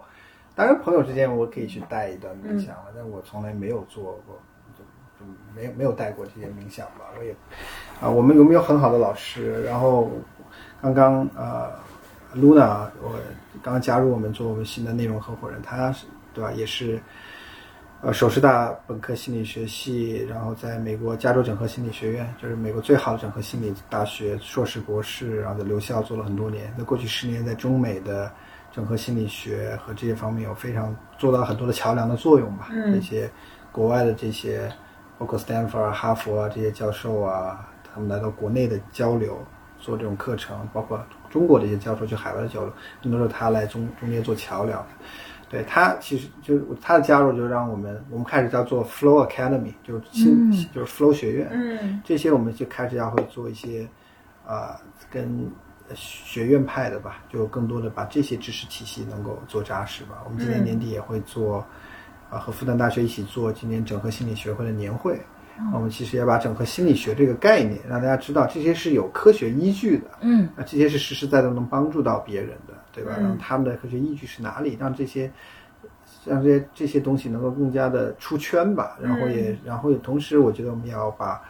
当然朋友之间我可以去带一段冥想了，但我从来没有做过，就就没有没有带过这些冥想吧。我也啊，我们有没有很好的老师？然后刚刚呃，Luna，我刚刚加入我们做我们新的内容合伙人，他是对吧？也是。呃，首师大本科心理学系，然后在美国加州整合心理学院，就是美国最好的整合心理大学，硕士、博士，然后在留校做了很多年。那过去十年，在中美的整合心理学和这些方面有非常做到很多的桥梁的作用吧。这些国外的这些，包括斯坦福啊、哈佛啊这些教授啊，他们来到国内的交流，做这种课程，包括中国的一些教授去海外的交流，很多时候他来中中间做桥梁。对他其实就是他的加入，就让我们我们开始叫做 Flow Academy，就是新就是 Flow 学院。嗯，这些我们就开始要会做一些啊，跟学院派的吧，就更多的把这些知识体系能够做扎实吧。我们今年年底也会做啊，和复旦大学一起做今年整合心理学会的年会。我们其实也把整合心理学这个概念让大家知道，这些是有科学依据的。嗯，啊，这些是实实在在能帮助到别人的。对吧？让他们的科学依据是哪里？让这些，让这些这些东西能够更加的出圈吧。然后也，然后也同时，我觉得我们要把，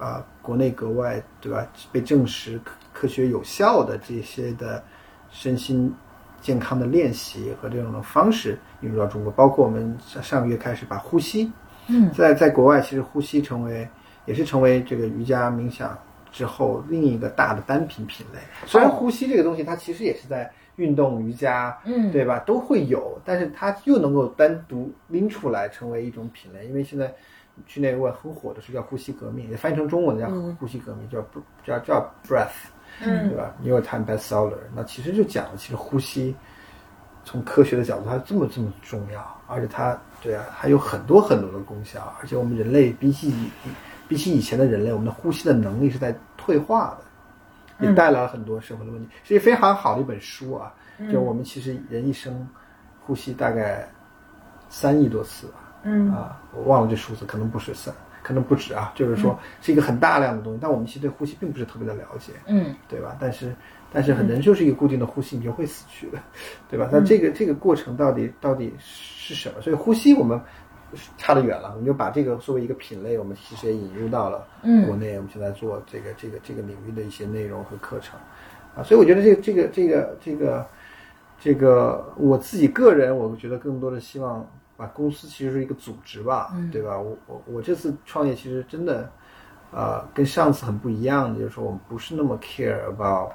啊国内国外对吧被证实科科学有效的这些的身心健康的练习和这种的方式引入到中国，包括我们上上个月开始把呼吸，嗯，在在国外其实呼吸成为也是成为这个瑜伽冥想之后另一个大的单品品类。虽然呼吸这个东西它其实也是在运动瑜伽，嗯对吧？都会有，但是它又能够单独拎出来成为一种品类，因为现在去年外很火的是叫呼吸革命，也翻译成中文叫呼吸革命，叫叫叫 breath，嗯对吧？New York Times bestseller，那其实就讲了，其实呼吸从科学的角度它这么这么重要，而且它对啊还有很多很多的功效，而且我们人类比起比起以前的人类，我们的呼吸的能力是在退化的，也带来了很多社会的问题，是一个非常好的一本书啊。就我们其实人一生呼吸大概三亿多次吧，嗯啊，我忘了这数字，可能不是三，可能不止啊，就是说是一个很大量的东西，但我们其实对呼吸并不是特别的了解，嗯对吧？但是但是很人就是一个固定的呼吸，你就会死去的，对吧？那这个这个过程到底到底是什么？所以呼吸我们差得远了，我们就把这个作为一个品类，我们其实也引入到了嗯国内，我们现在做这个这个这个领域的一些内容和课程啊，所以我觉得这个这个这个这个这个我自己个人，我觉得更多的希望把公司其实是一个组织吧，嗯对吧？我我我这次创业其实真的，呃，跟上次很不一样的，就是说我们不是那么 care about，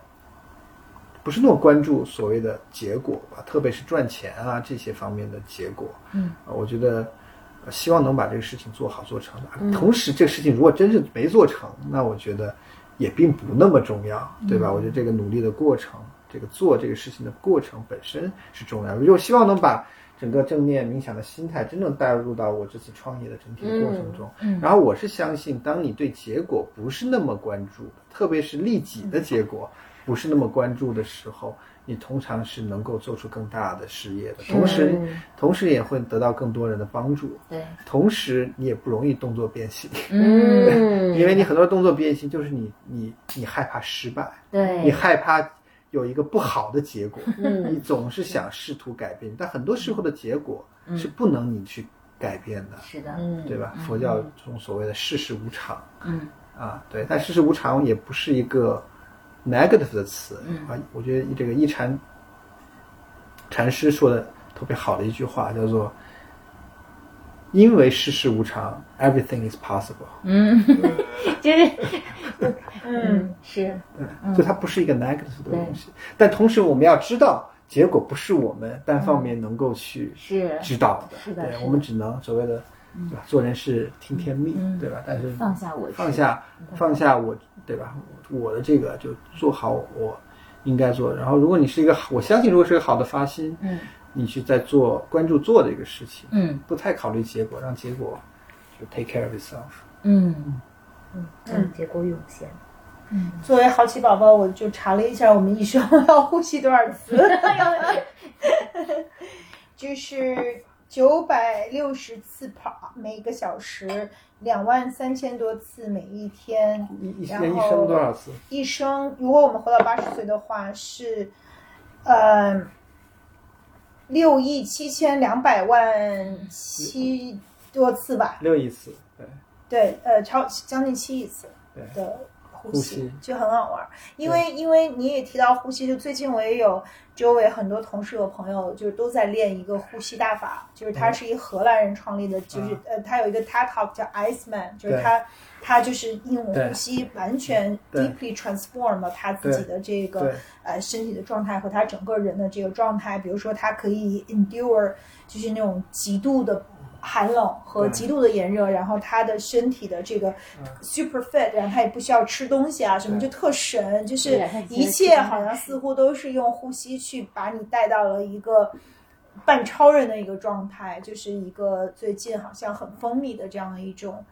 不是那么关注所谓的结果吧，特别是赚钱啊这些方面的结果。嗯啊，我觉得呃希望能把这个事情做好做成的。同时，这个事情如果真是没做成，那我觉得也并不那么重要，对吧？我觉得这个努力的过程，这个做这个事情的过程本身是重要的。我希望能把整个正念冥想的心态真正带入到我这次创业的整体的过程中。嗯然后我是相信，当你对结果不是那么关注，特别是利己的结果不是那么关注的时候，你通常是能够做出更大的事业的，同时，嗯同时也会得到更多人的帮助。对，同时，你也不容易动作变形，嗯，因为你很多动作变形就是你你你害怕失败，对。你害怕有一个不好的结果，嗯。你总是想试图改变，但很多时候的结果是不能你去改变的，是的，嗯对吧？佛教中所谓的世事无常。嗯。啊，对，但世事无常也不是一个 negative 的词嗯啊，我觉得这个一禅禅师说的特别好的一句话叫做。因为世事无常，everything is possible。嗯，就是嗯是对，就它不是一个 negative 的东西，但同时我们要知道，结果不是我们单方面能够去是知道的，是的是的对我们只能所谓的，对吧？做人是听天命，嗯对吧？但是放下我放下放下我，对吧？我的这个就做好我应该做的。然后，如果你是一个，我相信，如果是一个好的发心，嗯你去在做关注做的一个事情，嗯不太考虑结果，让结果就 take care of itself。嗯嗯，让结果涌现。嗯作为好奇宝宝，我就查了一下，我们一生 要呼吸多少次，就是九百六十次跑每个小时，两万三千多次每一天。然一一生多少次？一生，如果我们活到八十岁的话，是，呃，六亿七千两百万七多次吧？六亿次，对。对，呃，超将近七亿次对的呼呼吸。就很好玩儿。因为因为你也提到呼吸，就最近我也有周围很多同事和朋友，就是都在练一个呼吸大法，就是他是一荷兰人创立的，就是、啊呃，他有一个 TED Talk 叫 Iceman，就是他他就是用对呼吸完全 deeply transform 了他自己的这个呃身体的状态和他整个人的这个状态。比如说，他可以 endure 就是那种极度的寒冷和极度的炎热，然后他的身体的这个 super fit，然后他也不需要吃东西啊什么，就特神，就是一切好像似乎都是用呼吸去把你带到了一个。半超人的一个状态，就是一个最近好像很风靡的这样的一种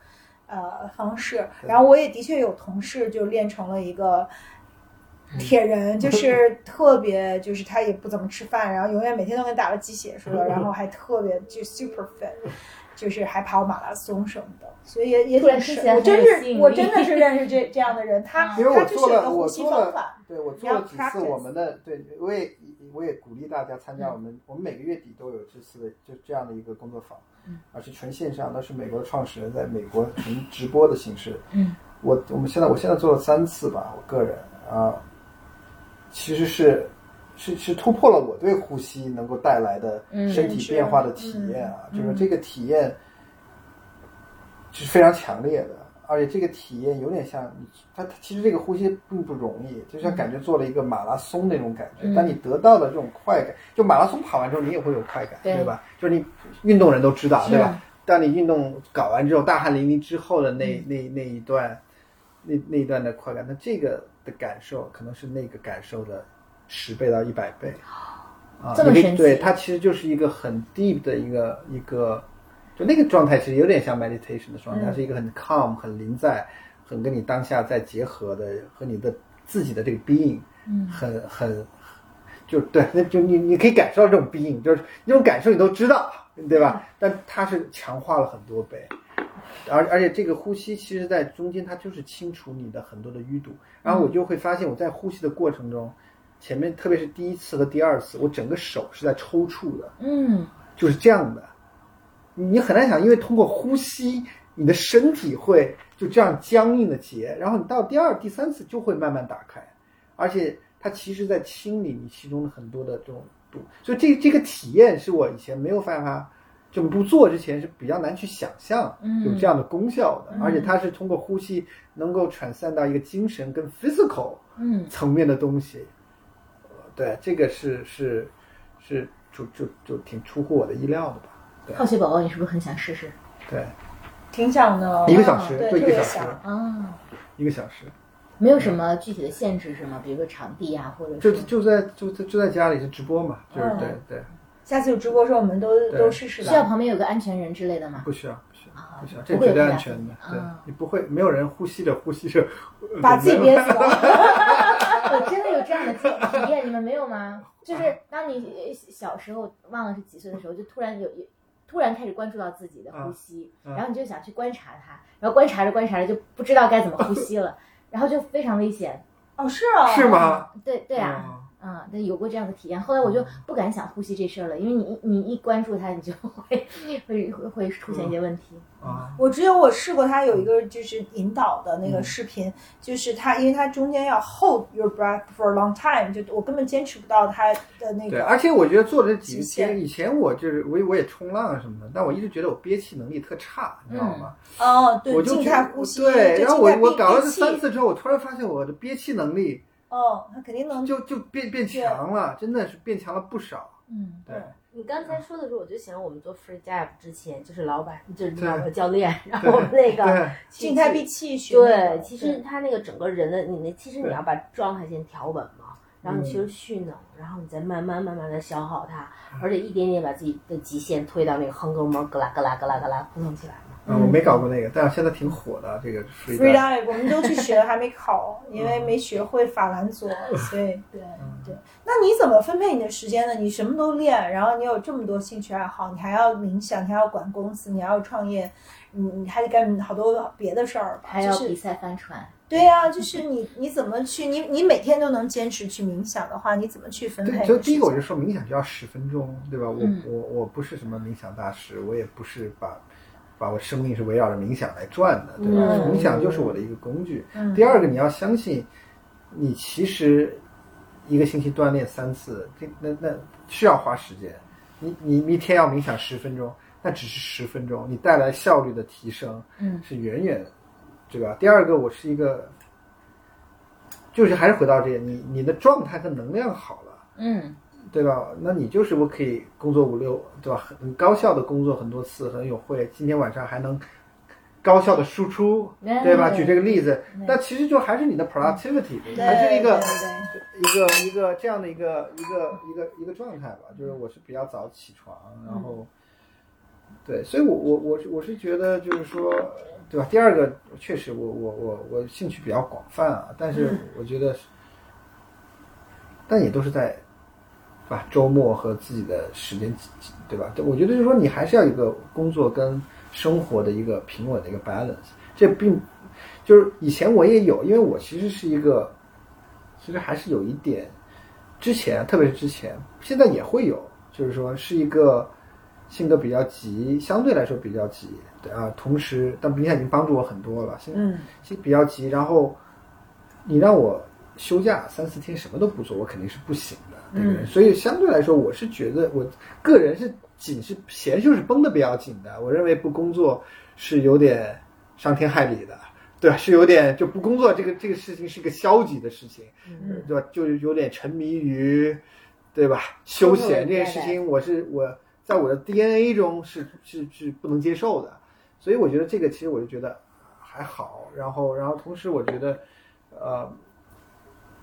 呃方式。然后我也的确有同事就练成了一个铁人，就是特别就是他也不怎么吃饭，然后永远每天都跟打了鸡血似的，然后还特别就 super fit，就是还跑马拉松什么的，所以也也挺神。我真是我真的是认识这这样的人，他因为他做了，个呼吸我做了方法。，对我做了几次我们的，对我也我也鼓励大家参加我们，我们每个月底都有这次的就这样的一个工作坊，而且纯线上，那是美国的创始人在美国纯直播的形式，嗯，我我们现在我现在做了三次吧，我个人啊，其实是是是突破了我对呼吸能够带来的身体变化的体验啊，就是这个体验是非常强烈的，而且这个体验有点像你，它它其实这个呼吸并不容易，就像感觉做了一个马拉松那种感觉，但你得到的这种快感，就马拉松跑完之后你也会有快感，对。吧？就是你运动人都知道，对吧？当你运动搞完之后，大汗淋漓之后的那那那一段，那那一段的快感，那这个的感受可能是那个感受的十倍到一百倍，啊，这么神奇。对，它其实就是一个很 deep 的一个一个，就那个状态其实有点像 meditation 的状态，它是一个很 calm、很临在、很跟你当下在结合的，和你的自己的这个 being，嗯，很很，就对，那就你你可以感受到这种 being，就是那种感受你都知道。对吧？但它是强化了很多倍，而而且这个呼吸，其实在中间它就是清除你的很多的淤堵。然后我就会发现，我在呼吸的过程中，前面特别是第一次和第二次，我整个手是在抽搐的。嗯，就是这样的。你很难想，因为通过呼吸，你的身体会就这样僵硬的结，然后你到第二、第三次就会慢慢打开，而且它其实在清理你其中的很多的这种堵。所以这这个体验是我以前没有办法，就不做之前是比较难去想象有这样的功效的，而且它是通过呼吸能够传散到一个精神跟 physical 嗯层面的东西。对，这个是是是就就就挺出乎我的意料的吧。对，好奇宝宝，你是不是很想试试？对，挺想的。一个小时，就一个小时啊，一个小时。没有什么具体的限制是吗？比如说场地啊，或者就就在就在就在家里就直播嘛，就是对对。下次有直播的时候，我们都都试试吧。需要旁边有个安全人之类的吗？不需要，不需要，不需要，这绝对安全的。对你不会，没有人呼吸着呼吸着把自己憋死了。我真的有这样的体验，你们没有吗？就是当你小时候忘了是几岁的时候，就突然有有突然开始关注到自己的呼吸，然后你就想去观察它，然后观察着观察着就不知道该怎么呼吸了。然后就非常危险哦，是哦，是吗？对对啊，嗯，对，有过这样的体验。后来我就不敢想呼吸这事儿了，因为你你一关注它，你就会会会会出现一些问题。啊，我只有我试过，它有一个就是引导的那个视频，就是它，因为它中间要 hold your breath for a long time，就我根本坚持不到它的那个。对，而且我觉得做这几天，以前我就是我我也冲浪什么的，但我一直觉得我憋气能力特差，你知道吗？哦，对，我静态呼吸。对，然后我我搞了这三次之后，我突然发现我的憋气能力，哦，他肯定能就就变变强了，真的是变强了不少。嗯，对。你刚才说的时候，我就想我们做 free dive 之前，就是老板，就是老板教练，然后那个静态闭气血。对，其实他那个整个人的，你那其实你要把状态先调稳嘛，然后你其实蓄能，然后你再慢慢慢慢的消耗它，而且一点点把自己的极限推到那个横膈膜，咯啦咯啦咯啦咯啦扑腾起来嘛。嗯，我没搞过那个，但是现在挺火的这个 free dive，我们都去学了，还没考，因为没学会法兰佐，所以对对。那你怎么分配你的时间呢？你什么都练，然后你有这么多兴趣爱好，你还要冥想，你还要管公司，你还要创业，你你还得干好多别的事儿吧？还要比赛帆船。对呀，就是你 你怎么去？你你每天都能坚持去冥想的话，你怎么去分配？就第一个我就说冥想就要十分钟，对吧？我我我不是什么冥想大师，我也不是把。把我生命是围绕着冥想来转的，对吧？冥想就是我的一个工具。第二个，你要相信，你其实一个星期锻炼三次，这那那需要花时间。你你一天要冥想十分钟，那只是十分钟，你带来效率的提升，嗯，是远远，对吧？第二个，我是一个，就是还是回到这个，你你的状态和能量好了，嗯。对吧？那你就是我可以工作五六，对吧？很高效的工作很多次，很有会。今天晚上还能高效的输出，对吧？举这个例子，那其实就还是你的 productivity，还是一个一个一个这样的一个一个一个一个状态吧。就是我是比较早起床，然后对，所以我我我我是觉得就是说，对吧？第二个确实，我我我我兴趣比较广泛啊，但是我觉得，但也都是在。吧，周末和自己的时间，对吧？我觉得就是说，你还是要一个工作跟生活的一个平稳的一个 balance。这并就是以前我也有，因为我其实是一个，其实还是有一点，之前特别是之前，现在也会有，就是说是一个性格比较急，相对来说比较急，对啊，同时，但你看已经帮助我很多了，现在嗯其实比较急。然后你让我休假三四天什么都不做，我肯定是不行的。对不对？嗯所以相对来说，我是觉得我个人是紧是弦就是绷得比较紧的。我认为不工作是有点伤天害理的，对吧？是有点就不工作这个这个事情是个消极的事情，嗯对吧？就是有点沉迷于，对吧？休闲这件事情，我是我在我的 DNA 中是是是不能接受的，所以我觉得这个其实我就觉得还好。然后然后同时我觉得，呃，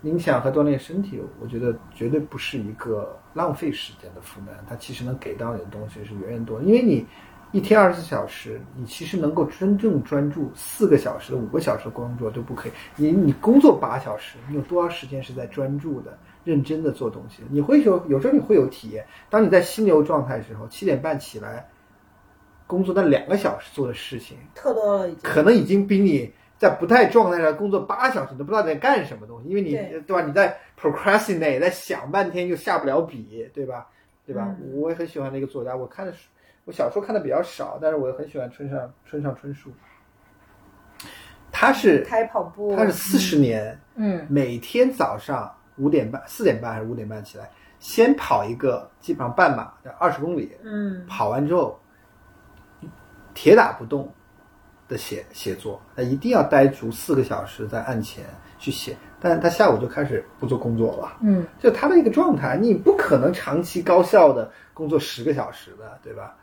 冥想和锻炼身体，我觉得绝对不是一个浪费时间的负担，它其实能给到你的东西是远远多的，因为你。一天二十四小时，你其实能够真正专注四个小时、五个小时的工作都不可以。你你工作八小时，你有多少时间是在专注的、认真的做东西？你会有有时候你会有体验，当你在心流状态的时候，七点半起来工作那两个小时做的事情，特多了已经。可能已经比你在不太状态下工作八小时都不知道在干什么东西，因为你对对吧？你在 procrastinate，在想半天又下不了笔，对吧？对吧？嗯我也很喜欢那个作家，我看的书，我小说看的比较少，但是我很喜欢村上村上春树。他是开跑步，他是四十年，嗯每天早上五点半、四点半还是五点半起来，先跑一个基本上半马，二十公里，嗯跑完之后铁打不动的写写作，他一定要待足四个小时在案前去写。但是他下午就开始不做工作了，嗯就他的一个状态，你不可能长期高效的工作十个小时的，对吧？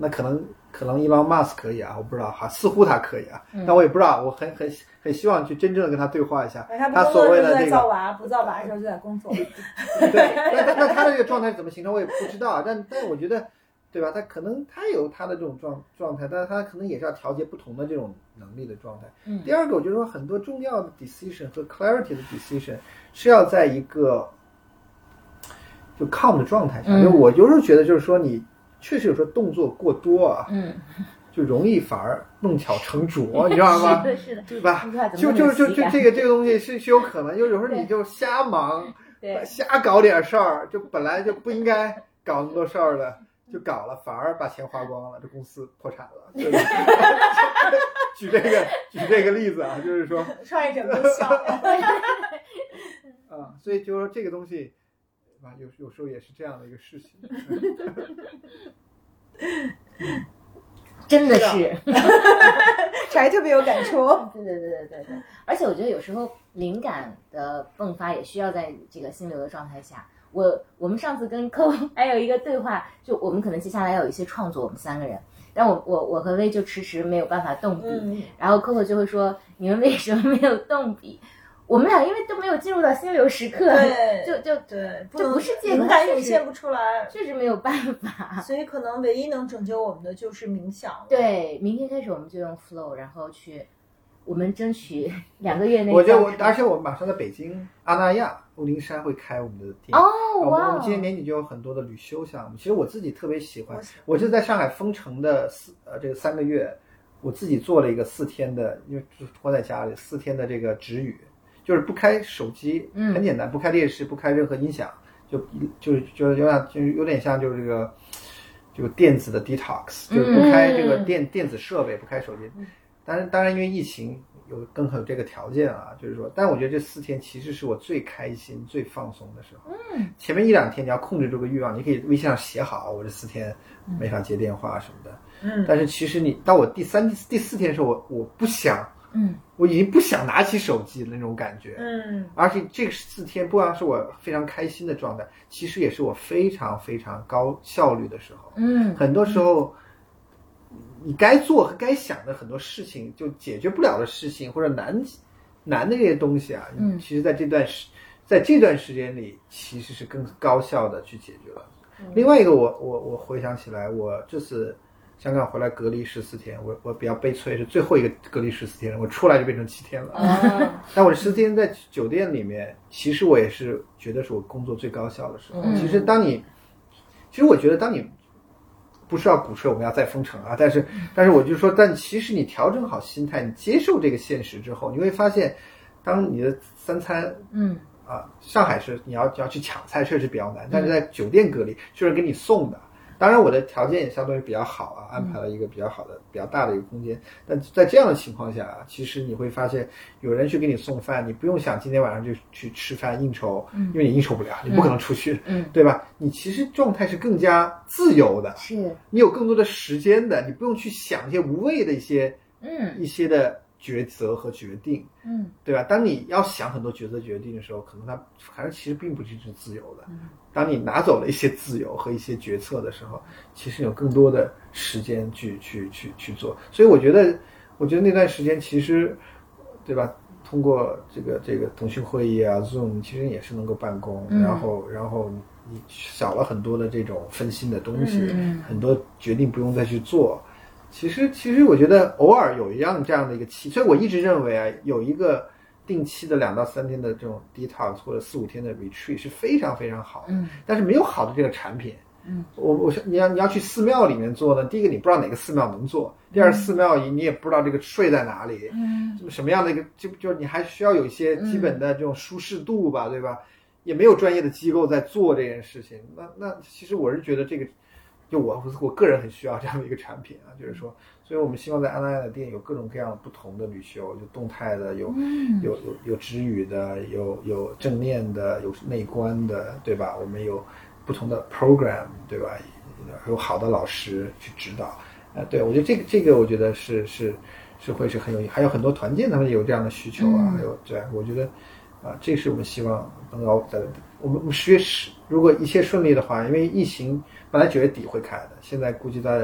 那可能可能伊朗马斯可以啊，我不知道哈，似乎他可以啊，但我也不知道，我很很很希望去真正的跟他对话一下哎，他所谓的那个娃，不造娃的时候就在工作。对，那那那他的这个状态怎么形成，我也不知道啊。但但我觉得，对吧？他可能他有他的这种状状态，但是他可能也是要调节不同的这种能力的状态。嗯第二个，我觉得说很多重要的 decision 和 clarity 的 decision 是要在一个就 calm 的状态下。嗯就我有时候觉得，就是说你确实有时候动作过多啊，嗯，就容易反而弄巧成拙，你知道吗？是的，是的，对吧就就就就这个这个东西 是是有可能，就有时候你就瞎忙。对，瞎搞点事儿，就本来就不应该搞那么多事儿的，就搞了，反而把钱花光了，这公司破产了，对吧？举这个举这个例子啊，就是说 创业者都笑。啊，所以就是说这个东西，对吧？有有时候也是这样的一个事情。真的是。柴特别有感触。对对对对对对，而且我觉得有时候灵感的迸发也需要在这个心流的状态下。我我们上次跟客户还有一个对话，就我们可能接下来要有一些创作，我们三个人，但我我我和薇就迟迟没有办法动笔，嗯，然后 Coco 就会说你们为什么没有动笔？我们俩因为都没有进入到心流时刻，对就就对，就不是借口灵感涌现不出来，确实没有办法。所以可能唯一能拯救我们的就是冥想了。对，明天开始我们就用 Flow，然后去，我们争取两个月内我觉得我造，出而且我马上在北京阿那亚雾灵山会开我们的店。哦我们我们今年年底就有很多的旅修项目。其实我自己特别喜欢我喜欢，我是在上海封城的四呃这个三个月，我自己做了一个四天的，因为就是拖在家里四天的这个止语，就是不开手机，嗯很简单，不开电视，不开任何音响，就就是就是有点就有点像就是这个这个电子的 detox，就是不开这个嗯电电子设备，不开手机。当然，当然，因为疫情有更好有这个条件啊，就是说，但我觉得这四天其实是我最开心、最放松的时候。嗯，前面一两天你要控制住个欲望，你可以微信上写好，我这四天没法接电话什么的。嗯，但是其实你到我第三、第四天的时候，我我不想，嗯我已经不想拿起手机的那种感觉。嗯而且这四天不光是我非常开心的状态，其实也是我非常非常高效率的时候。嗯很多时候，你该做和该想的很多事情，就解决不了的事情或者难难的这些东西啊，嗯其实在这段时在这段时间里，其实是更高效的去解决了。另外一个我，我我回想起来，我这次香港回来隔离十四天，我我比较悲催，是最后一个隔离十四天，我出来就变成七天了。啊 但我十四天在酒店里面，其实我也是觉得是我工作最高效的时候。嗯其实当你，其实我觉得当你不是要鼓吹我们要再封城啊，但是但是我就说，但其实你调整好心态，你接受这个现实之后，你会发现，当你的三餐嗯。啊，上海是你要要去抢菜，确实比较难，但是在酒店隔离，就是给你送的，当然我的条件也相对比较好啊，安排了一个比较好的、比较大的一个空间。但在这样的情况下啊，其实你会发现有人去给你送饭，你不用想今天晚上就去吃饭应酬，因为你应酬不了，你不可能出去，嗯对吧？你其实状态是更加自由的，是，你有更多的时间的，你不用去想一些无谓的一些嗯一些的抉择和决定。嗯对吧？当你要想很多抉择决定的时候，可能它还是其实并不是是自由的。当你拿走了一些自由和一些决策的时候，其实有更多的时间去去去去做。所以我觉得，我觉得那段时间其实，对吧？通过这个这个腾讯会议啊，Zoom，其实也是能够办公，嗯然后然后你少了很多的这种分心的东西，嗯很多决定不用再去做。其实，其实我觉得偶尔有一样这样的一个期，所以我一直认为啊，有一个定期的两到三天的这种 detox 或者四五天的 retreat 是非常非常好的。嗯但是没有好的这个产品。嗯，我我想你要你要去寺庙里面做呢，第一个你不知道哪个寺庙能做，第二寺庙你你也不知道这个睡在哪里，嗯就什么样的一个就就是你还需要有一些基本的这种舒适度吧，对吧？也没有专业的机构在做这件事情。那那其实我是觉得这个，就我我个人很需要这样的一个产品啊，就是说，所以我们希望在安安的店有各种各样不同的旅修，就动态的，有嗯有有有止语的，有有正念的，有内观的，对吧？我们有不同的 program，对吧？有好的老师去指导，呃，对我觉得这个这个我觉得是是是会是很有，还有很多团建他们有这样的需求啊，还有对，我觉得啊，这是我们希望能够在我们我们十月十，如果一切顺利的话，因为疫情本来九月底会开的，现在估计在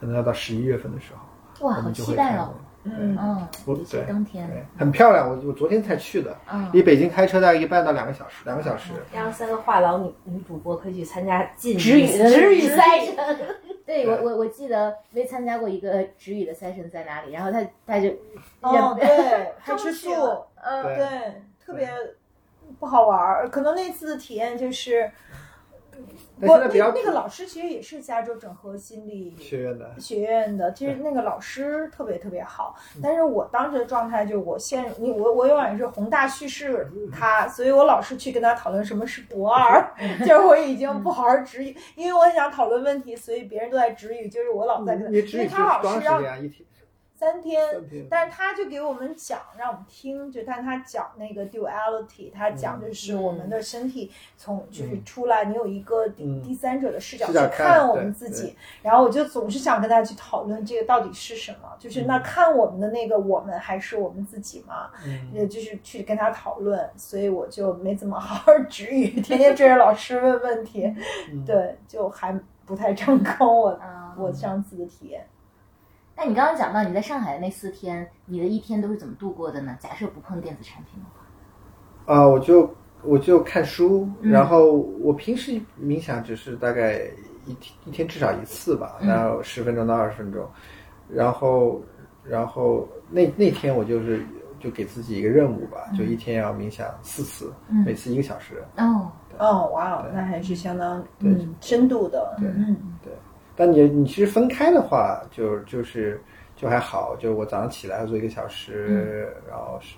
可能要到十一月份的时候，哇，好我们就期待哦会开门。。嗯嗯，对当天对，很漂亮。我我昨天才去的，嗯离北京开车大概一半到两个小时，两个小时。然后三个话痨女女主播可以去参加禁止语的止语 赛程。对我我我记得没参加过一个止语的 session 在哪里，然后他他就哦，对，还中吃素，嗯对对，特别不好玩儿。可能那次的体验就是，我那那个老师其实也是加州整合心理学院的，学院的，其实那个老师特别特别好，但是我当时的状态就是我陷入你我我永远是宏大叙事他，所以我老是去跟他讨论什么是博 二，就是我已经不好好指语，因为我想讨论问题，所以别人都在指语，就是我老在跟他，因为他老师让三天，三天。但是他就给我们讲，让我们听，就但他讲那个 duality，他讲的是我们的身体从就是出来，你有一个第嗯第三者的视角去看看我们自己，然后我就总是想跟他去讨论这个到底是什么，就是那看我们的那个我们还是我们自己嘛？嗯呃，就是去跟他讨论，所以我就没怎么好好止语，天天追着老师问问题，嗯对，就还不太成功。我嗯我上次的体验。那你刚刚讲到你在上海的那四天，你的一天都是怎么度过的呢？假设不碰电子产品的话，啊，我就我就看书，嗯然后我平时冥想只是大概一天一天至少一次吧，嗯然后十分钟到二十分钟，然后然后那那天我就是就给自己一个任务吧，就一天要冥想四次，嗯每次一个小时。哦，哦，哇哦，那还是相当对嗯深度的，对嗯但你你其实分开的话，就就是就还好，就我早上起来做一个小时，然后是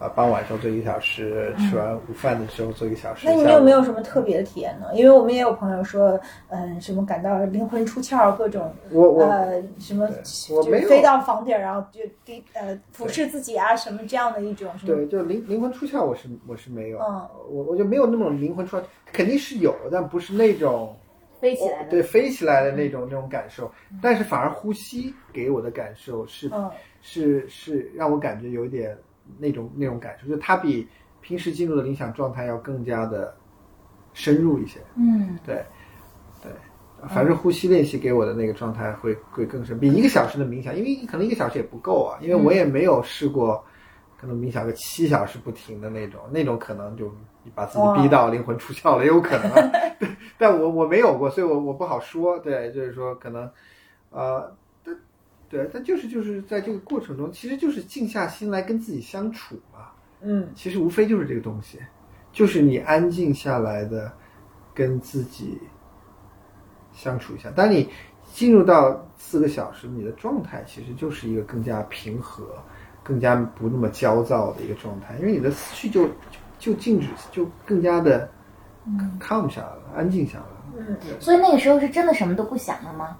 啊傍晚时候做一个小时，吃完午饭的时候做一个小时。那你有没有什么特别的体验呢？因为我们也有朋友说，嗯，什么感到灵魂出窍，各种我我呃什么，我没有就是飞到房顶，然后就低呃俯视自己啊，什么这样的一种什么对，就灵灵魂出窍，我是我是没有，嗯我我就没有那种灵魂出窍，肯定是有，但不是那种飞起来的，对飞起来的那种那种感受，但是反而呼吸给我的感受是、嗯。是是让我感觉有一点那种那种感受，就是它比平时进入的冥想状态要更加的深入一些，嗯。对对。反正呼吸练习给我的那个状态会会更深，比一个小时的冥想，因为可能一个小时也不够啊，因为我也没有试过，可能冥想个七小时不停的那种，那种可能就把自己逼到灵魂出窍了，也有可能啊。对，但我我没有过，所以我我不好说。对，就是说可能，呃，但对，但就是就是在这个过程中，其实就是静下心来跟自己相处嘛。嗯其实无非就是这个东西，就是你安静下来的跟自己相处一下。当你进入到四个小时，你的状态其实就是一个更加平和、更加不那么焦躁的一个状态，因为你的思绪就就就静止，就更加的 calm 下来了，安静下来了。嗯，所以那个时候是真的什么都不想了吗？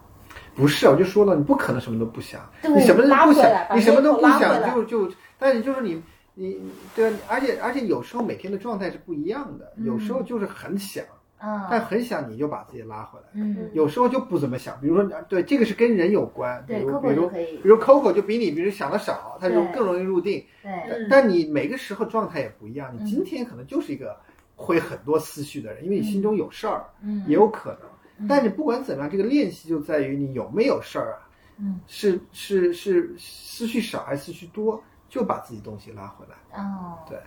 不是，我就说了，你不可能什么都不想，你什么都不想，你什么都不想，就就，但是就是你你对啊，而且而且有时候每天的状态是不一样的，有时候就是很想，啊，但很想你就把自己拉回来，嗯，有时候就不怎么想，比如说对这个是跟人有关，比对如比 Coco 如比如 Coco 就比你比如想的少，他就更容易入定，对，嗯。但你每个时候状态也不一样，你嗯。今天可能就是一个会很多思绪的人，因为你心中有事儿，嗯，也有可能。嗯。但你不管怎么样，这个练习就在于你有没有事儿啊，嗯，是是是思绪少还是思绪多，就把自己东西拉回来。哦，对。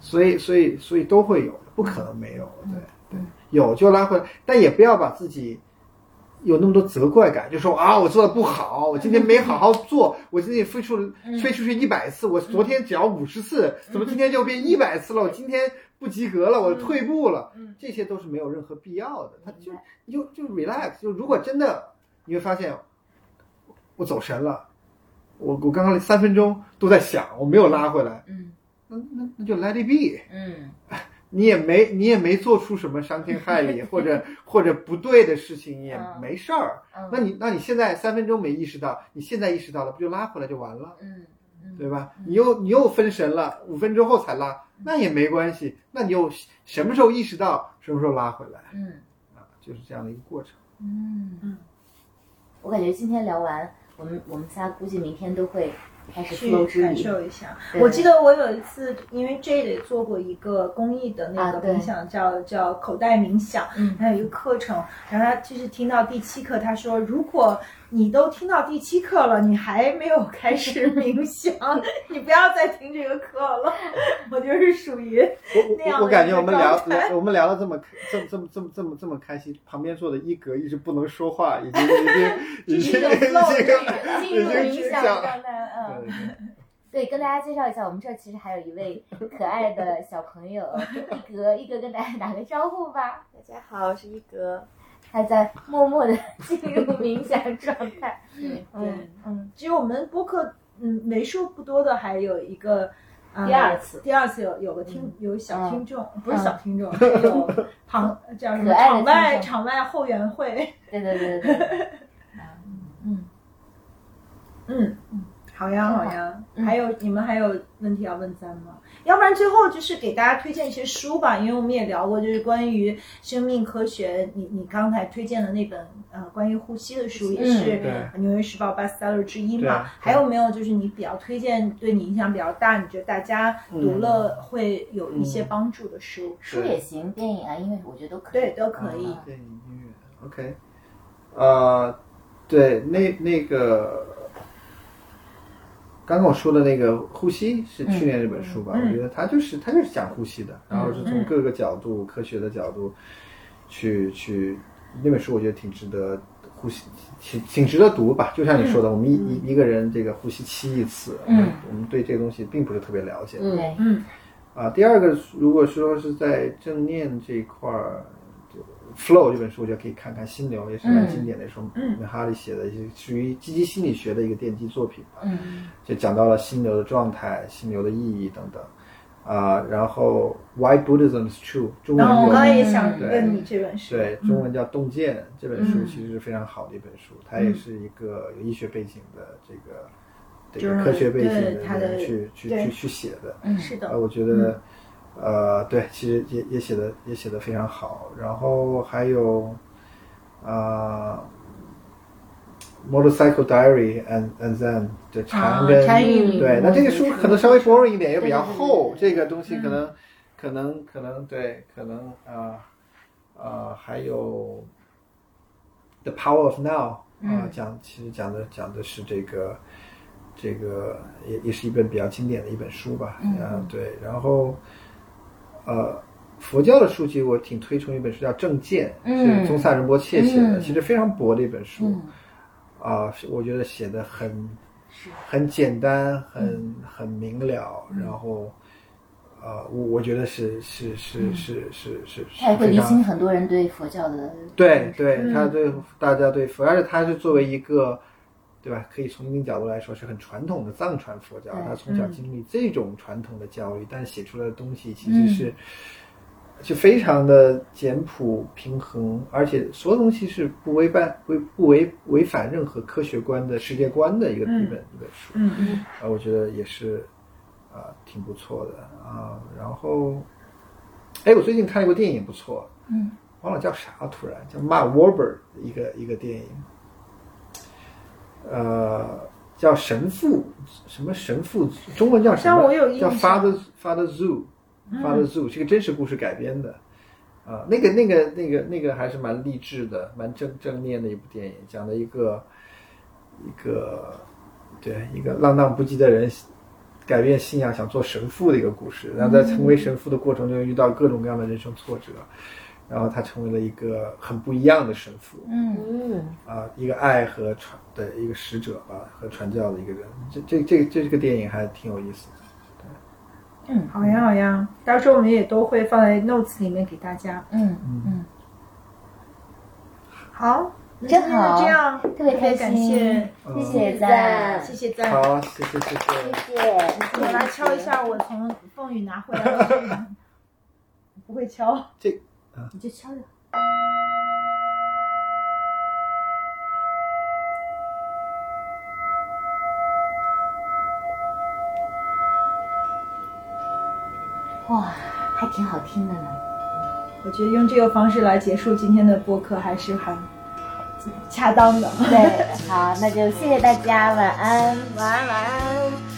所以所以所以都会有，不可能没有。对对，有就拉回来，但也不要把自己。有那么多责怪感，就说啊，我做的不好，我今天没好好做，我今天飞出飞出去一百次，我昨天只要五十次，怎么今天就变一百次了？我今天不及格了，我退步了，这些都是没有任何必要的。他就你就就 relax，就如果真的你会发现我走神了，我我刚刚三分钟都在想，我没有拉回来，嗯那那那就 let it be。嗯你也没你也没做出什么伤天害理 或者或者不对的事情，也嗯没事儿。嗯，那你那你现在三分钟没意识到，你现在意识到了，不就拉回来就完了，嗯嗯对吧？你又你又分神了，五分钟后才拉，那也没关系。那你又什么时候意识到，什么时候拉回来嗯啊？就是这样的一个过程。嗯嗯，我感觉今天聊完，我们我们仨估计明天都会开始去感。受一下。我记得我有一次，因为 Jade 也做过一个公益的那个冥想，叫叫口袋冥想，嗯还有一个课程。然后他就是听到第七课，他说，如果 你都听到第七课了，你还没有开始冥想，你不要再听这个课了。我就是属于我那样的我我感觉我们聊我们聊的这么这么这么这么这么这么开心，旁边坐的一格一直不能说话，已经已经已经 已经进入冥经想讲状态，嗯。对跟大家介绍一下，我们这儿其实还有一位可爱的小朋友一格，一格跟大家打个招呼吧。大家好，我是一哥。他在默默的 进入冥想状态。对嗯嗯，只有我们播客，嗯，为数不多的还有一个。呃第二次第二次有有个听有小听众，不是嗯小听众，有旁 叫什么场外场外后援会，对对对对对。嗯，嗯，好呀，好好呀。嗯还有你们还有问题要问咱吗？要不然最后就是给大家推荐一些书吧，因为我们也聊过，就是关于生命科学。你你刚才推荐的那本呃关于呼吸的书，也是《纽约时报》bestseller 之一对嘛。还有没有就是你比较推荐，对你影响比较大，你觉得大家读了会有一些帮助的书？书也行，电影啊、音乐，我觉得都可以。对，都可以。电影音乐，OK，呃，对，那那个刚刚我说的那个呼吸是去年这本书吧？嗯我觉得它就是它就是讲呼吸的，然后是从各个角度、科学的角度去去那本书，我觉得挺值得呼吸，挺挺值得读吧。就像你说的，我们一一一个人这个呼吸七亿次，嗯，我们对这个东西并不是特别了解。嗯对，嗯啊，第二个，如果说是在正念这一块儿，就 Flow 这本书我，就可以看看《心流》，也是蛮经典的一书，嗯。哈利写的，也是属于积极心理学的一个奠基作品吧。嗯。就讲到了心流的状态、心流的意义等等。啊，然后 Why Buddhism is True，中文然后我有刚也想嗯。问你这本书，对，中文叫《洞见》这本书嗯。其实是非常好的一本书，它也是一个有医学背景的这个这个科学背景的去去去去写的。嗯，是的。呃，，我觉得，呃，对，其实也也写的也写的非常好。然后还有，啊、Motorcycle Diary and and Then 的啊禅跟、禅与对，那这个书可能稍微 boring 一点，也比较对对对厚。这个东西可嗯能、可能可能对，可能啊啊、还有 The Power of Now 啊、嗯讲其实讲的讲的是这个这个也也是一本比较经典的一本书吧。嗯啊，对，然后呃。佛教的书籍我挺推崇一本书叫《正见》，嗯是宗萨仁波切写的，嗯其实非常薄的一本书。嗯啊，是我觉得写的很是很简单，很、嗯很明了，然后，呃，我我觉得是是是嗯是是是是他也会理清很多人对佛教的对对，嗯他对大家对佛，而且他是作为一个，对吧？可以从一定角度来说是很传统的藏传佛教，他从小嗯经历这种传统的教育，但是写出来的东西其实是，就非常的简朴平衡，而且所有东西是不违反、不不违违反任何科学观的世界观的一个一本一本书。嗯嗯啊，我觉得也是啊，挺不错的啊。然后，哎，我最近看了一部电影，不错，嗯，忘了叫啥，突然叫 Mark Wahlberg 的一个一个电影，呃，叫神父，什么神父，中文叫什么？像我有印叫 Father Father Zoo，Father Zoo 是一个真实故事改编的。啊，那个、那个、那个、那个还是蛮励志的，蛮正正面的一部电影，讲的一个一个对一个浪荡不羁的人改变信仰，想做神父的一个故事。然后在成为神父的过程中遇到各种各样的人生挫折，然后他成为了一个很不一样的神父。嗯嗯，啊，一个爱和传的一个使者吧，和传教的一个人。这这这这个电影还挺有意思的。嗯，好呀好呀，到时候我们也都会放在 notes 里面给大家。嗯嗯，好，那真今天就好这样，特别开感心谢，嗯谢谢赞，谢谢赞。好，谢谢谢谢。谢谢。我来敲一下我从凤羽拿回来的，不会敲。你就敲着。哇，还挺好听的呢。我觉得用这个方式来结束今天的播客还是很恰当的。对，好，那就谢谢大家，晚安。晚安，晚安。